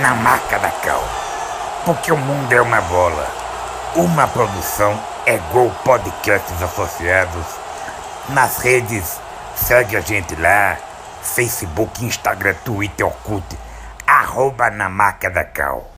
na marca da Cal. Porque o mundo é uma bola. Uma produção é Gol Podcasts Associados. Nas redes, segue a gente lá. Facebook, Instagram, Twitter, Orkut. Arroba na marca da Cal.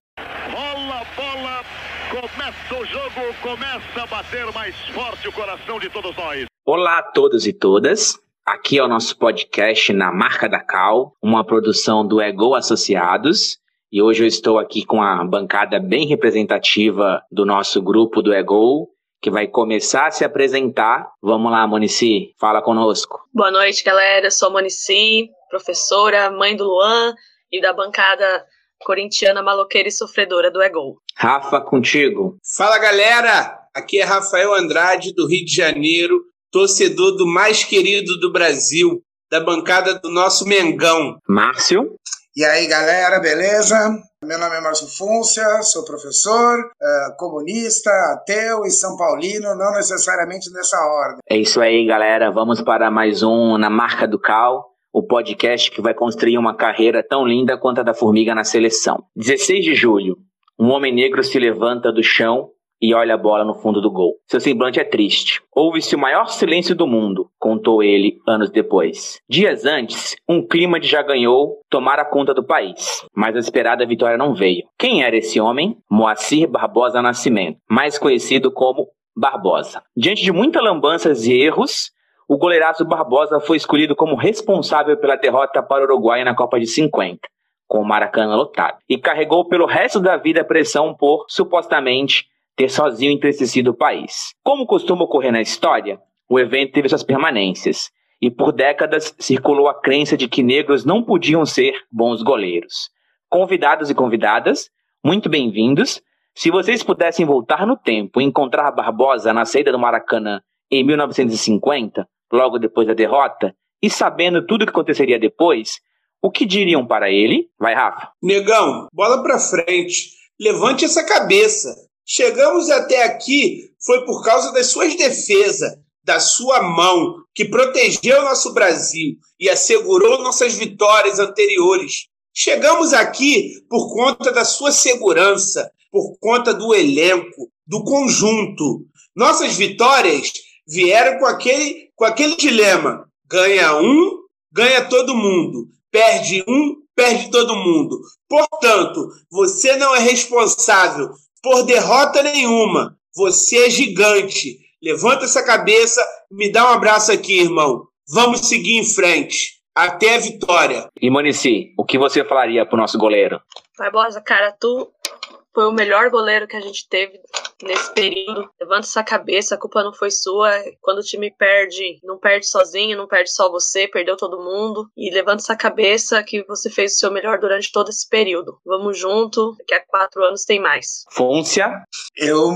Rola a bola, começa o jogo, começa a bater mais forte o coração de todos nós. Olá a todos e todas. Aqui é o nosso podcast na Marca da Cal, uma produção do Ego Associados. E hoje eu estou aqui com a bancada bem representativa do nosso grupo do Ego, que vai começar a se apresentar. Vamos lá, Monici, fala conosco. Boa noite, galera. Eu sou a Monici, professora, mãe do Luan e da bancada corintiana maloqueira e sofredora do Ego. Rafa, contigo. Fala galera, aqui é Rafael Andrade do Rio de Janeiro, torcedor do mais querido do Brasil, da bancada do nosso Mengão. Márcio. E aí, galera, beleza? Meu nome é Márcio Fúncia, sou professor, eh, comunista, ateu e São Paulino, não necessariamente nessa ordem. É isso aí, galera. Vamos para mais um Na Marca do Cal, o podcast que vai construir uma carreira tão linda quanto a da Formiga na seleção. 16 de julho, um homem negro se levanta do chão e olha a bola no fundo do gol. Seu semblante é triste. Houve-se o maior silêncio do mundo, contou ele anos depois. Dias antes, um clima de já ganhou tomara conta do país, mas a esperada vitória não veio. Quem era esse homem? Moacir Barbosa Nascimento, mais conhecido como Barbosa. Diante de muitas lambanças e erros, o goleiraço Barbosa foi escolhido como responsável pela derrota para o Uruguai na Copa de 50 com o Maracanã lotado, e carregou pelo resto da vida a pressão por, supostamente, ter sozinho entristecido o país. Como costuma ocorrer na história, o evento teve suas permanências, e por décadas circulou a crença de que negros não podiam ser bons goleiros. Convidados e convidadas, muito bem-vindos. Se vocês pudessem voltar no tempo e encontrar Barbosa na saída do Maracanã em 1950, logo depois da derrota, e sabendo tudo o que aconteceria depois, o que diriam para ele? Vai, Rafa. Negão, bola pra frente. Levante essa cabeça. Chegamos até aqui foi por causa das suas defesas, da sua mão, que protegeu nosso Brasil e assegurou nossas vitórias anteriores. Chegamos aqui por conta da sua segurança, por conta do elenco, do conjunto. Nossas vitórias vieram com aquele, com aquele dilema: ganha um, ganha todo mundo. Perde um, perde todo mundo. Portanto, você não é responsável por derrota nenhuma. Você é gigante. Levanta essa cabeça e me dá um abraço aqui, irmão. Vamos seguir em frente. Até a vitória. E Monici, o que você falaria pro nosso goleiro? Barbosa, cara, tu foi o melhor goleiro que a gente teve nesse período. Levanta essa cabeça, a culpa não foi sua. Quando o time perde, não perde sozinho, não perde só você, perdeu todo mundo. E levanta essa cabeça que você fez o seu melhor durante todo esse período. Vamos junto, daqui a quatro anos tem mais. Fôncia. Eu,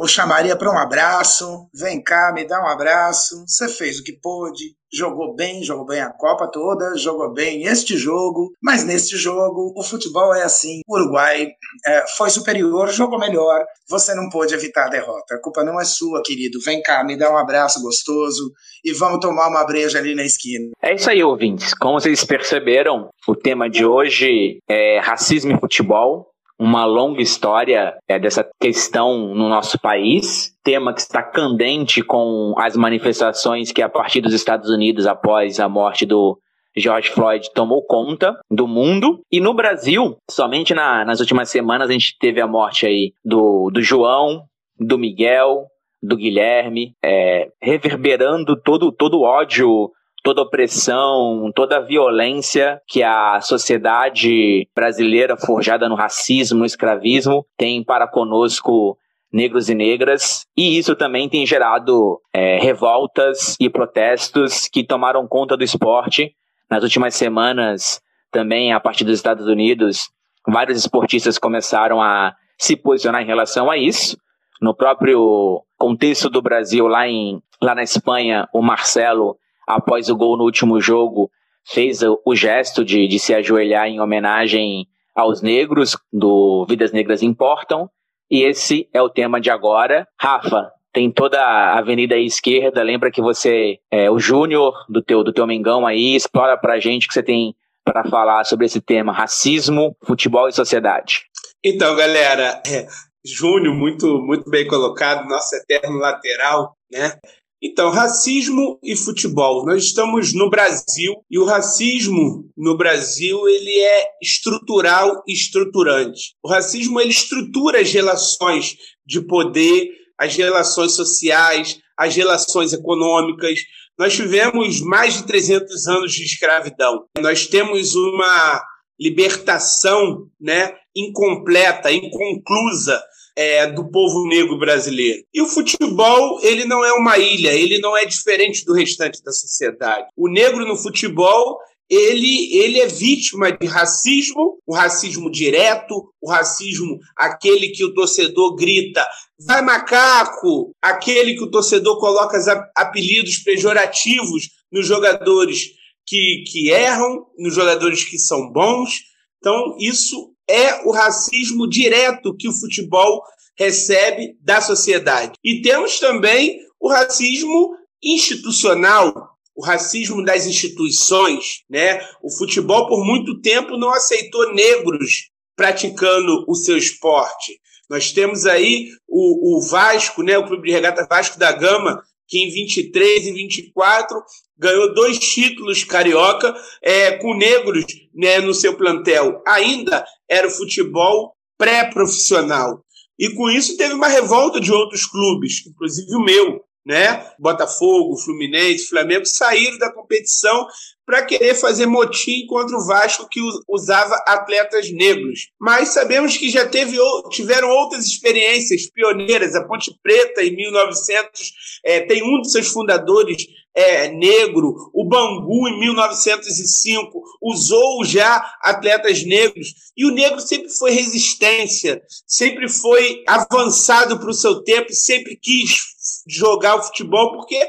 eu chamaria para um abraço. Vem cá, me dá um abraço. Você fez o que pôde, jogou bem, jogou bem a Copa toda, jogou bem este jogo, mas neste jogo o futebol é assim. O Uruguai é, foi superior, jogou melhor. Você não pôde evitar a derrota. A culpa não é sua, querido. Vem cá, me dá um abraço gostoso e vamos tomar uma breja ali na esquina. É isso aí, ouvintes. Como vocês perceberam, o tema de hoje é racismo e futebol uma longa história é, dessa questão no nosso país, tema que está candente com as manifestações que a partir dos Estados Unidos após a morte do George Floyd tomou conta do mundo. E no Brasil, somente na, nas últimas semanas, a gente teve a morte aí do, do João, do Miguel, do Guilherme, é, reverberando todo, todo o ódio toda opressão, toda a violência que a sociedade brasileira forjada no racismo, no escravismo, tem para conosco negros e negras, e isso também tem gerado é, revoltas e protestos que tomaram conta do esporte. Nas últimas semanas, também a partir dos Estados Unidos, vários esportistas começaram a se posicionar em relação a isso. No próprio contexto do Brasil, lá, em, lá na Espanha, o Marcelo, após o gol no último jogo, fez o, o gesto de, de se ajoelhar em homenagem aos negros, do Vidas Negras Importam. E esse é o tema de agora. Rafa, tem toda a avenida aí esquerda. Lembra que você é o júnior do teu, do teu Mengão aí. Explora pra gente que você tem para falar sobre esse tema: racismo, futebol e sociedade. Então, galera, é, Júnior, muito, muito bem colocado, nosso eterno lateral, né? Então, racismo e futebol. Nós estamos no Brasil e o racismo no Brasil ele é estrutural e estruturante. O racismo ele estrutura as relações de poder, as relações sociais, as relações econômicas. Nós tivemos mais de 300 anos de escravidão. Nós temos uma libertação, né, incompleta, inconclusa é, do povo negro brasileiro. E o futebol, ele não é uma ilha, ele não é diferente do restante da sociedade. O negro no futebol, ele, ele é vítima de racismo, o racismo direto, o racismo aquele que o torcedor grita, vai macaco, aquele que o torcedor coloca apelidos pejorativos nos jogadores que, que erram, nos jogadores que são bons. Então, isso é o racismo direto que o futebol recebe da sociedade. E temos também o racismo institucional, o racismo das instituições, né? O futebol por muito tempo não aceitou negros praticando o seu esporte. Nós temos aí o, o Vasco, né? O Clube de Regata Vasco da Gama, que em 23 e 24 ganhou dois títulos carioca é, com negros né, no seu plantel. Ainda era o futebol pré-profissional. E com isso teve uma revolta de outros clubes, inclusive o meu, né? Botafogo, Fluminense, Flamengo saíram da competição para querer fazer motim contra o Vasco que usava atletas negros. Mas sabemos que já teve, tiveram outras experiências pioneiras. A Ponte Preta, em 1900, é, tem um dos seus fundadores é, negro. O Bangu, em 1905, usou já atletas negros. E o negro sempre foi resistência, sempre foi avançado para o seu tempo, sempre quis jogar o futebol, porque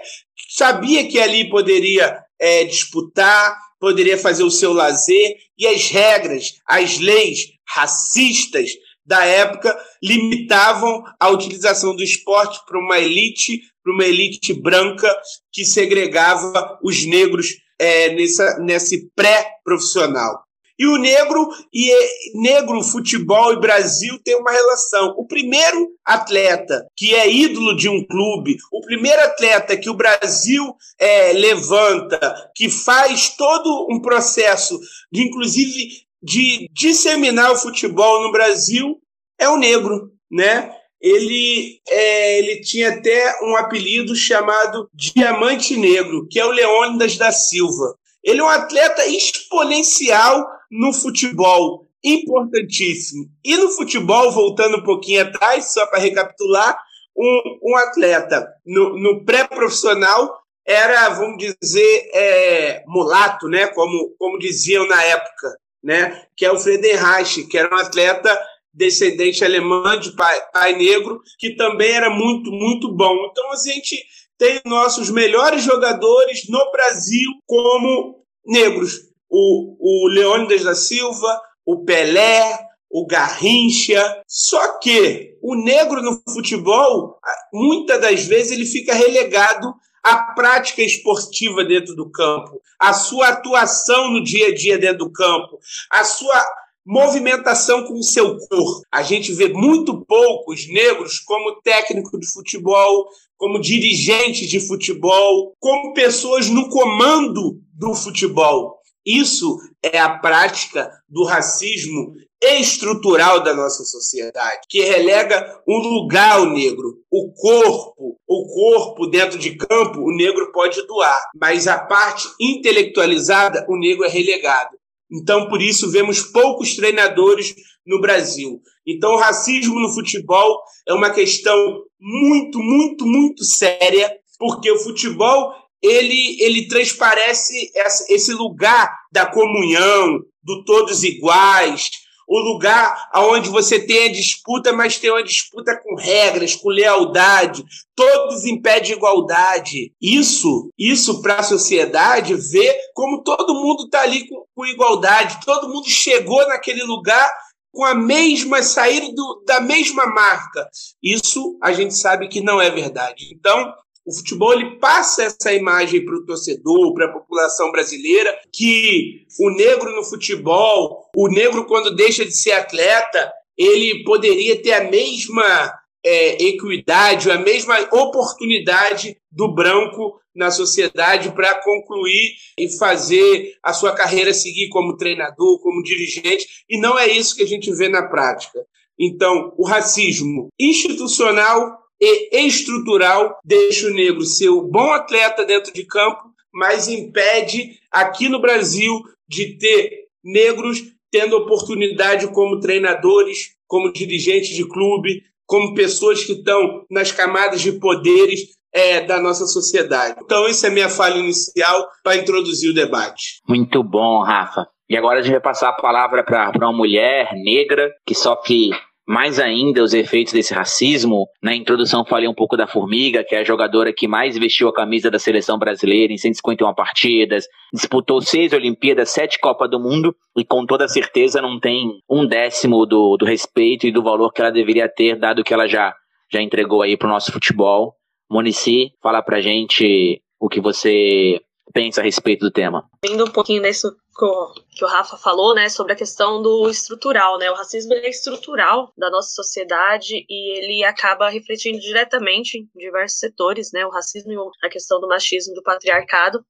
sabia que ali poderia é, disputar, poderia fazer o seu lazer, e as regras, as leis racistas da época limitavam a utilização do esporte para uma elite, para uma elite branca que segregava os negros é, nessa, nesse pré-profissional. E o negro e negro, futebol e Brasil tem uma relação. O primeiro atleta que é ídolo de um clube, o primeiro atleta que o Brasil é, levanta, que faz todo um processo de, inclusive, de disseminar o futebol no Brasil, é o negro, né? Ele, é, ele tinha até um apelido chamado Diamante Negro, que é o Leônidas da Silva. Ele é um atleta exponencial no futebol, importantíssimo. E no futebol, voltando um pouquinho atrás, só para recapitular, um, um, atleta no, no pré-profissional era, vamos dizer, é, mulato, né? Como, como diziam na época, né? Que é o Friedenreich, que era um atleta descendente alemão de pai, pai negro, que também era muito, muito bom. Então a gente tem nossos melhores jogadores no Brasil como negros o, o Leônidas da Silva, o Pelé, o Garrincha. Só que o negro no futebol, muitas das vezes, ele fica relegado à prática esportiva dentro do campo, à sua atuação no dia a dia dentro do campo, à sua movimentação com o seu corpo. A gente vê muito poucos negros como técnico de futebol, como dirigentes de futebol, como pessoas no comando do futebol. Isso é a prática do racismo estrutural da nossa sociedade, que relega um lugar ao negro, o corpo, o corpo dentro de campo, o negro pode doar, mas a parte intelectualizada, o negro é relegado. Então, por isso, vemos poucos treinadores no Brasil. Então, o racismo no futebol é uma questão muito, muito, muito séria, porque o futebol ele, ele transparece esse lugar da comunhão, do todos iguais. o lugar onde você tem a disputa, mas tem uma disputa com regras, com lealdade, todos em pé de igualdade. Isso, isso para a sociedade ver como todo mundo está ali com, com igualdade, todo mundo chegou naquele lugar com a mesma sair do, da mesma marca. Isso a gente sabe que não é verdade. Então, o futebol ele passa essa imagem para o torcedor, para a população brasileira, que o negro no futebol, o negro quando deixa de ser atleta, ele poderia ter a mesma é, equidade, a mesma oportunidade do branco na sociedade para concluir e fazer a sua carreira seguir como treinador, como dirigente, e não é isso que a gente vê na prática. Então, o racismo institucional e estrutural deixa o negro ser o bom atleta dentro de campo, mas impede aqui no Brasil de ter negros tendo oportunidade como treinadores, como dirigentes de clube, como pessoas que estão nas camadas de poderes é, da nossa sociedade. Então, essa é a minha fala inicial para introduzir o debate. Muito bom, Rafa. E agora a gente vai passar a palavra para uma mulher negra que sofre mais ainda os efeitos desse racismo. Na introdução falei um pouco da Formiga, que é a jogadora que mais vestiu a camisa da seleção brasileira em 151 partidas, disputou seis Olimpíadas, sete Copas do Mundo e com toda certeza não tem um décimo do, do respeito e do valor que ela deveria ter, dado que ela já, já entregou aí para o nosso futebol. Monici, fala pra gente o que você pensa a respeito do tema. Indo um pouquinho nisso que o Rafa falou, né, sobre a questão do estrutural, né, o racismo é estrutural da nossa sociedade e ele acaba refletindo diretamente em diversos setores, né, o racismo e a questão do machismo, do patriarcado,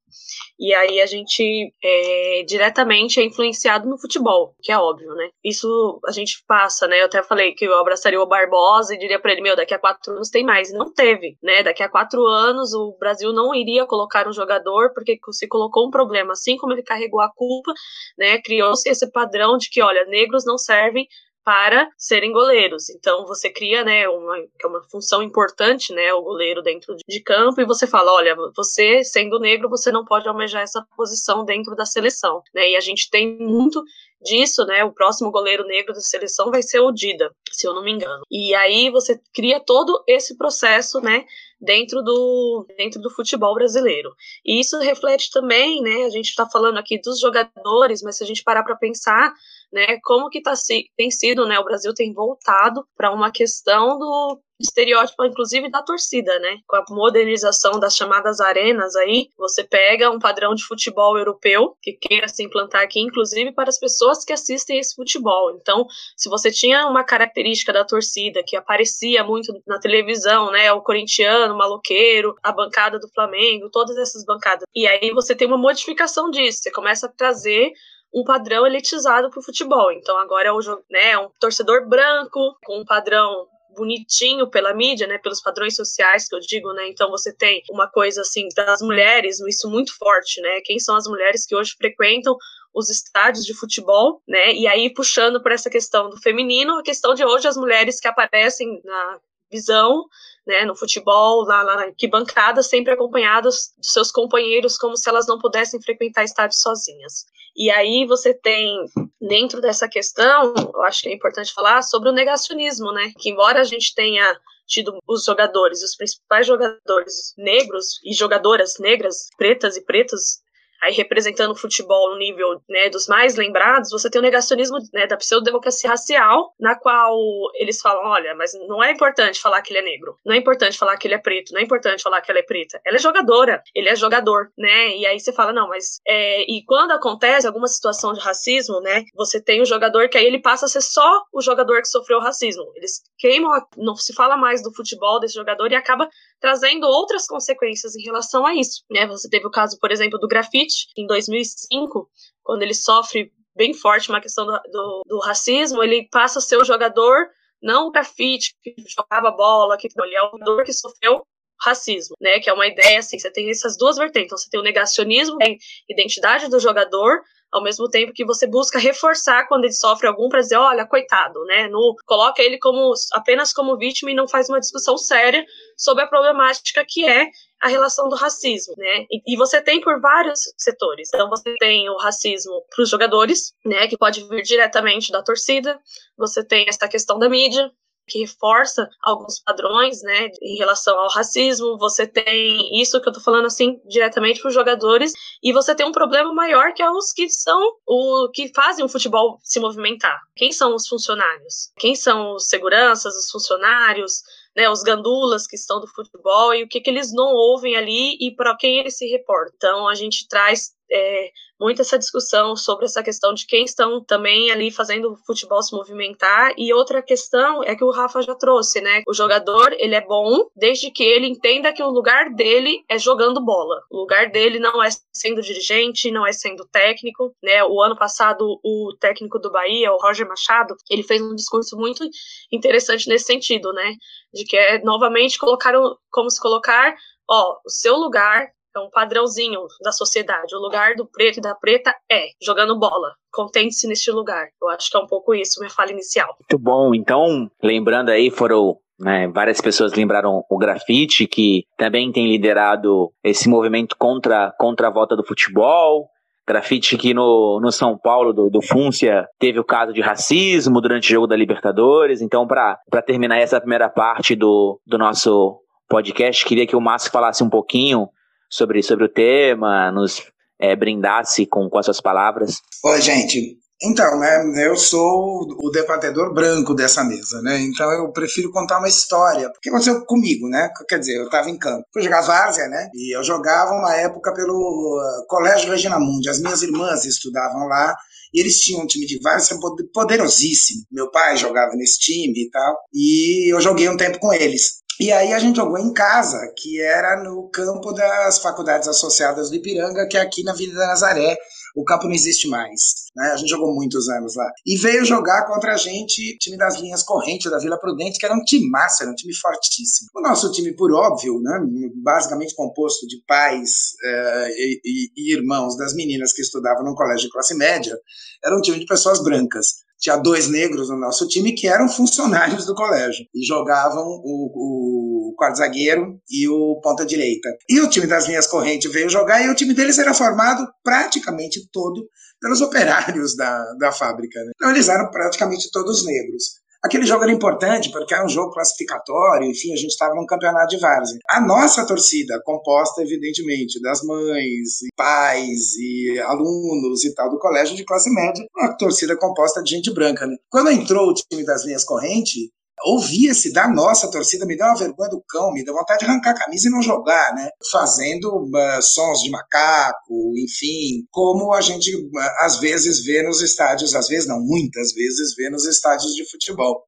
e aí a gente é, diretamente é influenciado no futebol, que é óbvio, né, isso a gente passa, né, eu até falei que eu abraçaria o Barbosa e diria para ele, meu, daqui a quatro anos tem mais, não teve, né, daqui a quatro anos o Brasil não iria colocar um jogador porque se colocou um problema, assim como ele carregou a culpa culpa, né? Criou-se esse padrão de que, olha, negros não servem para serem goleiros. Então você cria, né, uma, que é uma função importante, né, o goleiro dentro de campo e você fala, olha, você sendo negro, você não pode almejar essa posição dentro da seleção, né? E a gente tem muito disso, né? O próximo goleiro negro da seleção vai ser o Dida, se eu não me engano. E aí você cria todo esse processo, né, dentro do, dentro do futebol brasileiro. E isso reflete também, né, a gente está falando aqui dos jogadores, mas se a gente parar para pensar, né, como que tá, tem sido, né, o Brasil tem voltado para uma questão do estereótipo, inclusive, da torcida, né? Com a modernização das chamadas arenas aí, você pega um padrão de futebol europeu que queira se implantar aqui, inclusive para as pessoas que assistem esse futebol. Então, se você tinha uma característica da torcida que aparecia muito na televisão, né? O corintiano, o maloqueiro, a bancada do Flamengo, todas essas bancadas. E aí você tem uma modificação disso, você começa a trazer um padrão elitizado para o futebol. Então agora é, o, né, um torcedor branco com um padrão bonitinho pela mídia, né, pelos padrões sociais que eu digo, né? Então você tem uma coisa assim das mulheres, isso muito forte, né? Quem são as mulheres que hoje frequentam os estádios de futebol, né? E aí puxando para essa questão do feminino, a questão de hoje as mulheres que aparecem na visão, né, no futebol, lá, lá na arquibancada, sempre acompanhadas dos seus companheiros, como se elas não pudessem frequentar estádios sozinhas. E aí você tem, dentro dessa questão, eu acho que é importante falar sobre o negacionismo, né? Que embora a gente tenha tido os jogadores, os principais jogadores negros e jogadoras negras, pretas e pretas, aí representando o futebol no nível né, dos mais lembrados, você tem o negacionismo né, da pseudo-democracia racial, na qual eles falam, olha, mas não é importante falar que ele é negro, não é importante falar que ele é preto, não é importante falar que ela é preta. Ela é jogadora, ele é jogador, né? E aí você fala, não, mas... É... E quando acontece alguma situação de racismo, né, você tem o jogador que aí ele passa a ser só o jogador que sofreu racismo. Eles queimam, a... não se fala mais do futebol desse jogador e acaba trazendo outras consequências em relação a isso, né? Você teve o caso, por exemplo, do grafite, em 2005, quando ele sofre bem forte uma questão do, do, do racismo, ele passa a ser o jogador, não o grafite, que jogava bola, que ele é o jogador que sofreu racismo, né? Que é uma ideia assim, você tem essas duas vertentes. Então, você tem o negacionismo, a identidade do jogador, ao mesmo tempo que você busca reforçar quando ele sofre algum para dizer, olha, coitado, né? No, coloca ele como apenas como vítima e não faz uma discussão séria sobre a problemática que é a relação do racismo, né? E, e você tem por vários setores. Então você tem o racismo para os jogadores, né, que pode vir diretamente da torcida. Você tem essa questão da mídia, que reforça alguns padrões, né, em relação ao racismo. Você tem isso que eu tô falando assim diretamente para os jogadores e você tem um problema maior que é os que são o que fazem o futebol se movimentar. Quem são os funcionários? Quem são os seguranças, os funcionários? Né, os gandulas que estão do futebol e o que, que eles não ouvem ali e para quem eles se reportam. Então a gente traz é, muito essa discussão sobre essa questão de quem estão também ali fazendo o futebol se movimentar. E outra questão é que o Rafa já trouxe, né? O jogador, ele é bom desde que ele entenda que o lugar dele é jogando bola. O lugar dele não é sendo dirigente, não é sendo técnico, né? O ano passado, o técnico do Bahia, o Roger Machado, ele fez um discurso muito interessante nesse sentido, né? De que é novamente colocar como se colocar, ó, o seu lugar é um padrãozinho da sociedade. O lugar do preto e da preta é jogando bola. Contente-se neste lugar. Eu acho que é um pouco isso, minha fala inicial. Muito bom. Então, lembrando aí, foram né, várias pessoas lembraram o grafite, que também tem liderado esse movimento contra, contra a volta do futebol. Grafite que no, no São Paulo, do, do Fúncia, teve o caso de racismo durante o jogo da Libertadores. Então, para terminar essa primeira parte do, do nosso podcast, queria que o Márcio falasse um pouquinho sobre, sobre o tema, nos é, brindasse com, com as suas palavras. Oi, gente. Então, né, eu sou o debatedor branco dessa mesa, né? Então eu prefiro contar uma história. Porque aconteceu comigo, né? Quer dizer, eu estava em campo. Fui jogar várzea, né? E eu jogava uma época pelo uh, Colégio Regina Mundi. As minhas irmãs estudavam lá. E eles tinham um time de várzea poderosíssimo. Meu pai jogava nesse time e tal. E eu joguei um tempo com eles. E aí a gente jogou em casa, que era no campo das faculdades associadas do Ipiranga, que é aqui na Avenida Nazaré. O campo não existe mais. Né? A gente jogou muitos anos lá. E veio jogar contra a gente, time das linhas correntes da Vila Prudente, que era um time massa, era um time fortíssimo. O nosso time, por óbvio, né, basicamente composto de pais uh, e, e, e irmãos das meninas que estudavam no colégio de classe média, era um time de pessoas brancas tinha dois negros no nosso time que eram funcionários do colégio e jogavam o, o quarto zagueiro e o ponta direita. E o time das linhas correntes veio jogar e o time deles era formado praticamente todo pelos operários da, da fábrica. Né? Então eles eram praticamente todos negros. Aquele jogo era importante porque era um jogo classificatório, enfim, a gente estava num campeonato de várzea. A nossa torcida, composta evidentemente das mães, pais e alunos e tal do colégio de classe média, uma torcida composta de gente branca, né? Quando entrou o time das linhas corrente, ouvia-se da nossa torcida, me deu uma vergonha do cão, me deu vontade de arrancar a camisa e não jogar, né? Fazendo uh, sons de macaco, enfim, como a gente uh, às vezes vê nos estádios, às vezes não, muitas vezes vê nos estádios de futebol.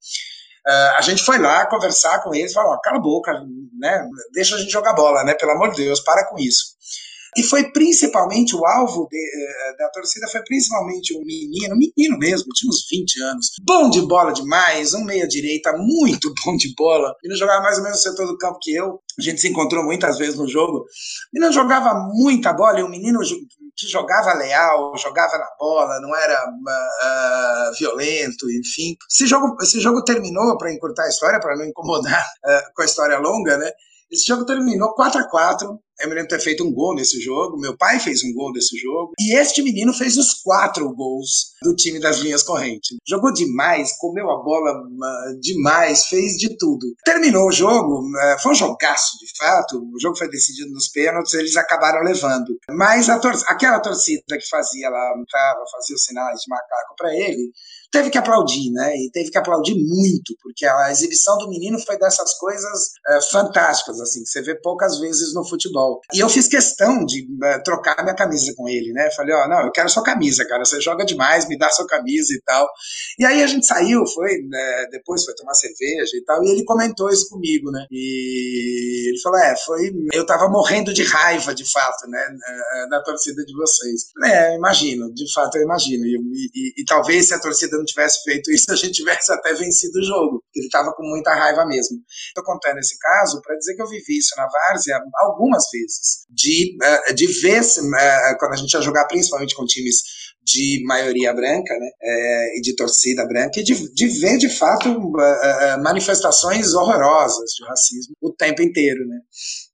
Uh, a gente foi lá conversar com eles, falou, cala a boca, né? Deixa a gente jogar bola, né? Pelo amor de Deus, para com isso. E foi principalmente o alvo de, eh, da torcida, foi principalmente um menino, menino mesmo, tinha uns 20 anos, bom de bola demais, um meia-direita muito bom de bola. Ele jogava mais ou menos no setor do campo que eu, a gente se encontrou muitas vezes no jogo. O menino jogava muita bola, e um menino que jogava leal, jogava na bola, não era uh, violento, enfim. Esse jogo, esse jogo terminou, para encurtar a história, para não incomodar uh, com a história longa, né? Esse jogo terminou 4 a 4 eu me lembro ter feito um gol nesse jogo, meu pai fez um gol nesse jogo, e este menino fez os quatro gols do time das linhas correntes. Jogou demais, comeu a bola demais, fez de tudo. Terminou o jogo, uh, foi um jogaço de fato, o jogo foi decidido nos pênaltis, eles acabaram levando. Mas tor aquela torcida que fazia lá, fazia os sinais de macaco para ele, teve que aplaudir, né? E teve que aplaudir muito, porque a exibição do menino foi dessas coisas uh, fantásticas, assim, que você vê poucas vezes no futebol. E eu fiz questão de uh, trocar minha camisa com ele, né? Falei, ó, oh, não, eu quero sua camisa, cara, você joga demais, me dá sua camisa e tal. E aí a gente saiu, foi, né, depois foi tomar cerveja e tal, e ele comentou isso comigo, né? E ele falou, é, foi, eu tava morrendo de raiva, de fato, né, da torcida de vocês. É, imagino, de fato eu imagino. E, e, e talvez se a torcida não tivesse feito isso, a gente tivesse até vencido o jogo. Ele estava com muita raiva mesmo. Estou contando esse caso para dizer que eu vivi isso na Várzea algumas vezes. De, uh, de ver, uh, quando a gente ia jogar principalmente com times de maioria branca, né, é, e de torcida branca, e de, de ver de fato uh, manifestações horrorosas de racismo o tempo inteiro, né.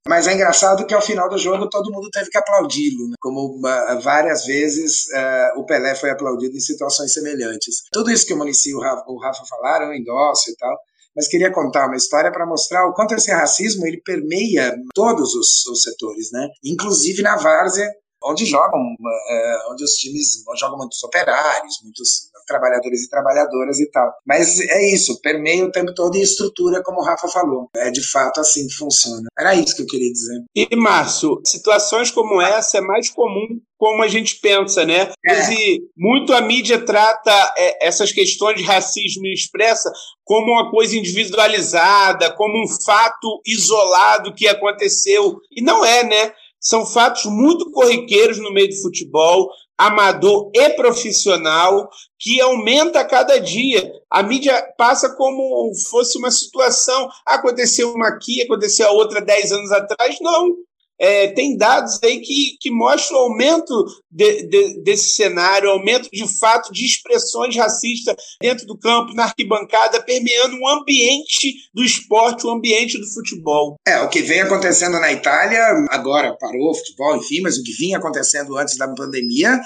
Mas é engraçado que ao final do jogo todo mundo teve que aplaudi-lo, né? como uh, várias vezes uh, o Pelé foi aplaudido em situações semelhantes. Tudo isso que o Munici e o Rafa, o Rafa falaram, endosso e tal, mas queria contar uma história para mostrar o quanto esse racismo ele permeia todos os, os setores, né? inclusive na várzea, onde jogam, uh, onde os times jogam muitos operários, muitos trabalhadores e trabalhadoras e tal. Mas é isso, permeia o tempo todo e estrutura, como o Rafa falou. É de fato assim que funciona. Era isso que eu queria dizer. E, Márcio, situações como essa é mais comum como a gente pensa, né? É. E muito a mídia trata é, essas questões de racismo expressa como uma coisa individualizada, como um fato isolado que aconteceu. E não é, né? São fatos muito corriqueiros no meio do futebol, amador e profissional, que aumenta a cada dia. A mídia passa como fosse uma situação. Aconteceu uma aqui, aconteceu a outra dez anos atrás. Não é, tem dados aí que, que mostram o aumento de, de, desse cenário, aumento de fato de expressões racistas dentro do campo, na arquibancada, permeando o ambiente do esporte, o ambiente do futebol. É, o que vem acontecendo na Itália, agora parou o futebol, enfim, mas o que vinha acontecendo antes da pandemia,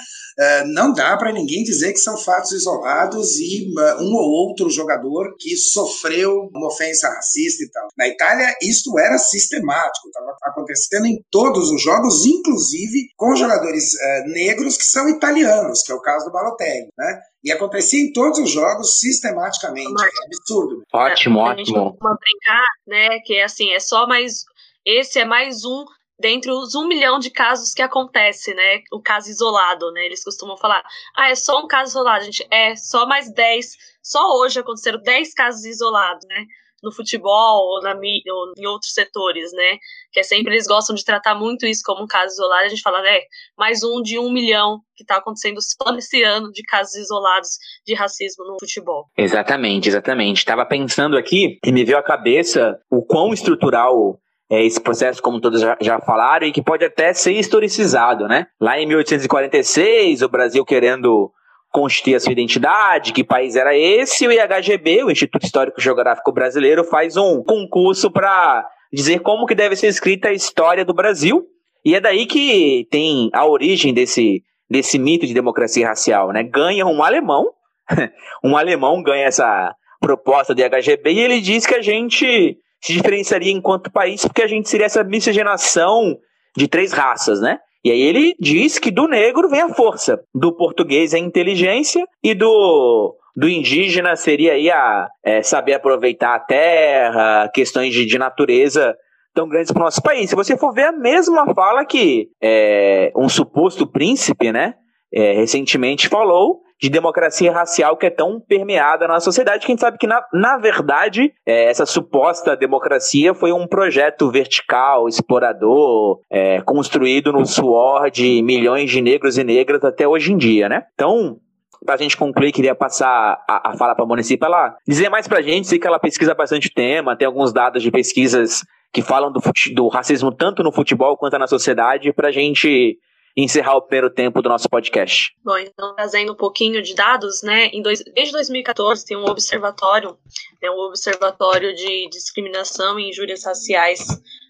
não dá para ninguém dizer que são fatos isolados e uh, um ou outro jogador que sofreu uma ofensa racista e tal. Na Itália, isto era sistemático, estava acontecendo em todos os jogos, inclusive com jogadores uh, negros que são italianos, que é o caso do Balotelli, né? E acontecia em todos os jogos sistematicamente. É absurdo. Ótimo, ótimo. A gente brincar, né? Que assim, é só mais. Esse é mais um dentre os um milhão de casos que acontece, né? O caso isolado, né? Eles costumam falar, ah, é só um caso isolado, gente. É só mais 10. Só hoje aconteceram 10 casos isolados, né? No futebol ou, na, ou em outros setores, né? Que é sempre eles gostam de tratar muito isso como um caso isolado. A gente fala, né? Mais um de um milhão que está acontecendo só nesse ano de casos isolados de racismo no futebol. Exatamente, exatamente. Estava pensando aqui e me veio à cabeça o quão estrutural é, esse processo, como todos já, já, falaram, e que pode até ser historicizado, né? Lá em 1846, o Brasil querendo constituir a sua identidade, que país era esse, o IHGB, o Instituto Histórico Geográfico Brasileiro, faz um concurso para dizer como que deve ser escrita a história do Brasil, e é daí que tem a origem desse, desse mito de democracia racial, né? Ganha um alemão, um alemão ganha essa proposta do IHGB e ele diz que a gente se diferenciaria enquanto país porque a gente seria essa miscigenação de três raças, né? E aí ele diz que do negro vem a força, do português a inteligência e do, do indígena seria aí a é, saber aproveitar a terra, questões de, de natureza tão grandes para o nosso país. Se você for ver a mesma fala que é, um suposto príncipe, né, é, recentemente falou de democracia racial que é tão permeada na sociedade que a gente sabe que, na, na verdade, é, essa suposta democracia foi um projeto vertical, explorador, é, construído no suor de milhões de negros e negras até hoje em dia, né? Então, para a gente concluir, queria passar a, a fala para a Município, ela dizer mais para a gente, sei que ela pesquisa bastante tema, tem alguns dados de pesquisas que falam do, do racismo tanto no futebol quanto na sociedade, para a gente encerrar o primeiro tempo do nosso podcast. Bom, então trazendo um pouquinho de dados, né? Dois, desde 2014 tem um observatório, né, um observatório de discriminação e injúrias raciais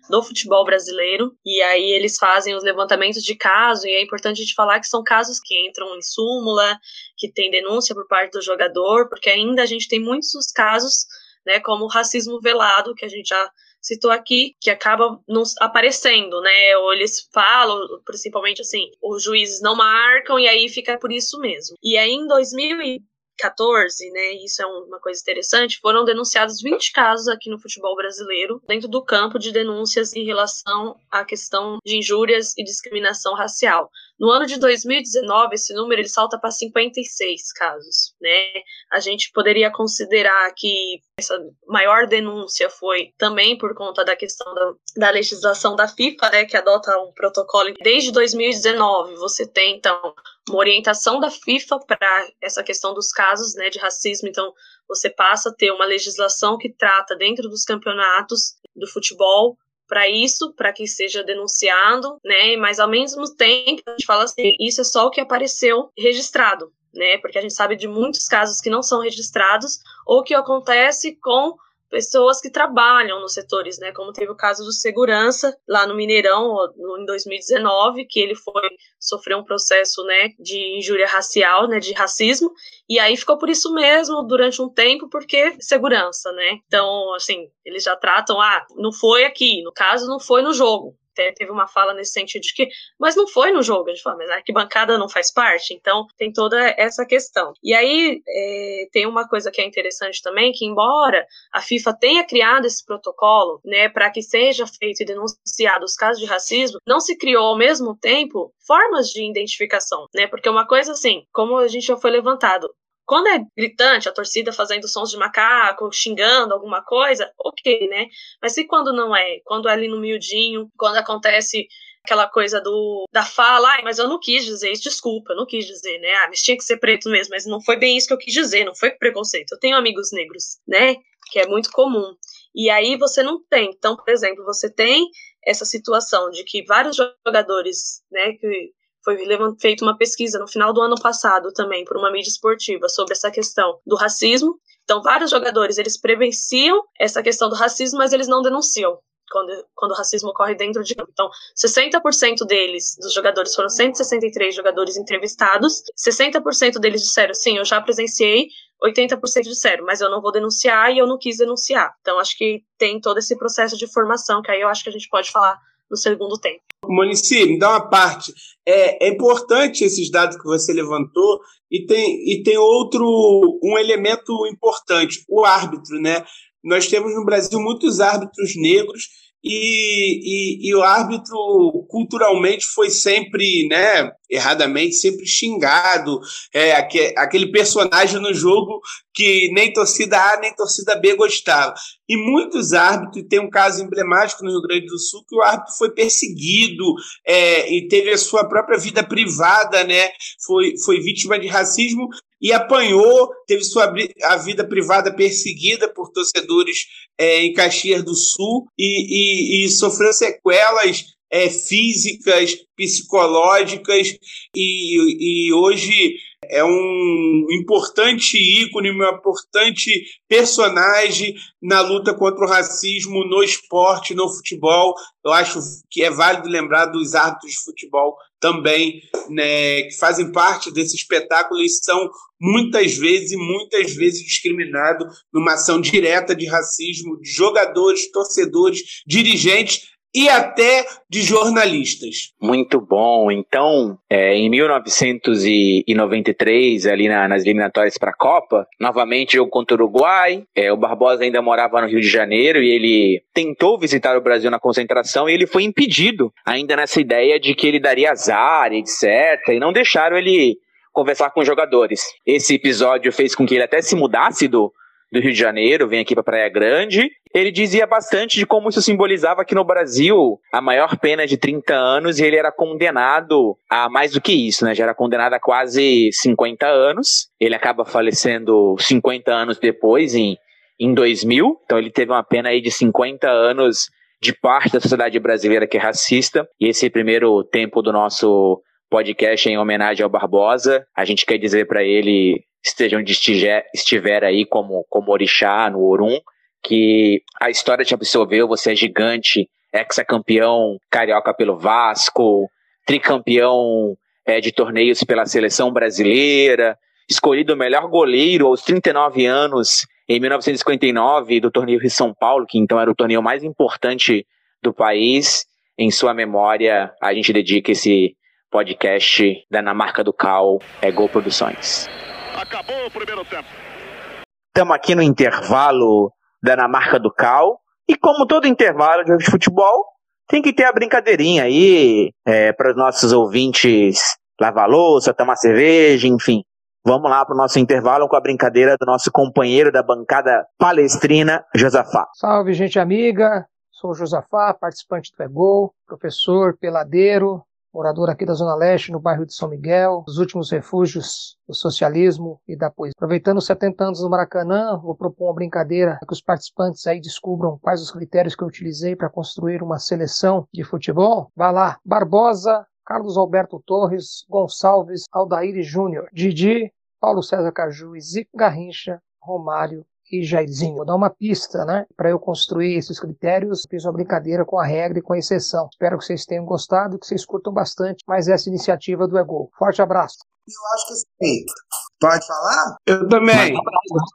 do futebol brasileiro. E aí eles fazem os levantamentos de caso, e é importante a gente falar que são casos que entram em súmula, que tem denúncia por parte do jogador, porque ainda a gente tem muitos casos, né, como racismo velado, que a gente já citou aqui, que acaba não aparecendo, né? Ou eles falam, principalmente assim, os juízes não marcam e aí fica por isso mesmo. E aí em 2000 14, né, isso é uma coisa interessante, foram denunciados 20 casos aqui no futebol brasileiro, dentro do campo de denúncias em relação à questão de injúrias e discriminação racial. No ano de 2019, esse número ele salta para 56 casos, né? A gente poderia considerar que essa maior denúncia foi também por conta da questão da, da legislação da FIFA, né, que adota um protocolo desde 2019. Você tem então uma orientação da FIFA para essa questão dos casos né, de racismo. Então, você passa a ter uma legislação que trata dentro dos campeonatos do futebol para isso, para que seja denunciado, né? Mas ao mesmo tempo, a gente fala assim, isso é só o que apareceu registrado, né? Porque a gente sabe de muitos casos que não são registrados ou que acontece com pessoas que trabalham nos setores, né? Como teve o caso do segurança lá no Mineirão em 2019, que ele foi sofrer um processo, né, de injúria racial, né, de racismo, e aí ficou por isso mesmo durante um tempo, porque segurança, né? Então, assim, eles já tratam, ah, não foi aqui, no caso, não foi no jogo teve uma fala nesse sentido de que, mas não foi no jogo, a gente fala, mas a arquibancada não faz parte, então tem toda essa questão. E aí é, tem uma coisa que é interessante também, que embora a FIFA tenha criado esse protocolo, né, para que seja feito e denunciado os casos de racismo, não se criou ao mesmo tempo formas de identificação, né, porque uma coisa assim, como a gente já foi levantado, quando é gritante, a torcida fazendo sons de macaco, xingando alguma coisa, ok, né? Mas se quando não é, quando é ali no miudinho, quando acontece aquela coisa do da fala, mas eu não quis dizer isso, desculpa, eu não quis dizer, né? Ah, mas tinha que ser preto mesmo, mas não foi bem isso que eu quis dizer, não foi preconceito. Eu tenho amigos negros, né? Que é muito comum. E aí você não tem. Então, por exemplo, você tem essa situação de que vários jogadores, né, que foi feita uma pesquisa no final do ano passado também por uma mídia esportiva sobre essa questão do racismo. Então, vários jogadores eles prevenciam essa questão do racismo, mas eles não denunciam quando, quando o racismo ocorre dentro de campo. Então, 60% deles, dos jogadores, foram 163 jogadores entrevistados, 60% deles disseram, sim, eu já presenciei, 80% disseram, mas eu não vou denunciar e eu não quis denunciar. Então, acho que tem todo esse processo de formação, que aí eu acho que a gente pode falar no segundo tempo. Monici, me dá uma parte. É, é, importante esses dados que você levantou e tem, e tem outro, um elemento importante, o árbitro, né? Nós temos no Brasil muitos árbitros negros e, e, e, o árbitro culturalmente foi sempre, né, erradamente, sempre xingado, é, aquele personagem no jogo que nem torcida A nem torcida B gostava. E muitos árbitros, tem um caso emblemático no Rio Grande do Sul, que o árbitro foi perseguido é, e teve a sua própria vida privada, né, foi, foi vítima de racismo e apanhou, teve sua a vida privada perseguida por torcedores é, em Caxias do Sul e, e, e sofreu sequelas é, físicas, psicológicas e, e hoje é um importante ícone, um importante personagem na luta contra o racismo no esporte, no futebol. Eu acho que é válido lembrar dos árbitros de futebol também, né, que fazem parte desse espetáculo e são muitas vezes e muitas vezes discriminados numa ação direta de racismo de jogadores, torcedores, dirigentes e até de jornalistas. Muito bom. Então, é, em 1993, ali na, nas eliminatórias para a Copa, novamente jogo contra o Uruguai. É, o Barbosa ainda morava no Rio de Janeiro e ele tentou visitar o Brasil na concentração e ele foi impedido, ainda nessa ideia de que ele daria azar, etc. E não deixaram ele conversar com os jogadores. Esse episódio fez com que ele até se mudasse do, do Rio de Janeiro, vem aqui para Praia Grande. Ele dizia bastante de como isso simbolizava que no Brasil a maior pena é de 30 anos e ele era condenado a mais do que isso, né? Já era condenado a quase 50 anos. Ele acaba falecendo 50 anos depois, em, em 2000. Então ele teve uma pena aí de 50 anos de parte da sociedade brasileira que é racista. E esse primeiro tempo do nosso podcast em homenagem ao Barbosa, a gente quer dizer para ele esteja onde estiver, estiver aí como, como orixá no Orum, que a história te absolveu, você é gigante, ex-campeão carioca pelo Vasco, tricampeão é, de torneios pela seleção brasileira, escolhido o melhor goleiro aos 39 anos em 1959 do torneio Rio São Paulo, que então era o torneio mais importante do país. Em sua memória, a gente dedica esse podcast da Na Marca do Cal, é Gol Produções. Acabou o primeiro tempo. Estamos aqui no intervalo da na marca do Cal. E como todo intervalo de jogo de futebol, tem que ter a brincadeirinha aí é, para os nossos ouvintes lavar louça, tomar cerveja, enfim. Vamos lá para o nosso intervalo com a brincadeira do nosso companheiro da bancada palestrina, Josafá. Salve, gente amiga. Sou o Josafá, participante do EGOL, professor, peladeiro, morador aqui da Zona Leste, no bairro de São Miguel, os últimos refúgios do socialismo e da poesia. Aproveitando os 70 anos do Maracanã, vou propor uma brincadeira para que os participantes aí descubram quais os critérios que eu utilizei para construir uma seleção de futebol. Vá lá, Barbosa, Carlos Alberto Torres, Gonçalves, Aldair Júnior, Didi, Paulo César Caju, Zico Garrincha, Romário e Jairzinho, vou dar uma pista, né? Para eu construir esses critérios, fiz uma brincadeira com a regra e com a exceção. Espero que vocês tenham gostado, que vocês curtam bastante mais essa iniciativa do Ego. Forte abraço. Eu acho que sim. Pode falar? Eu também.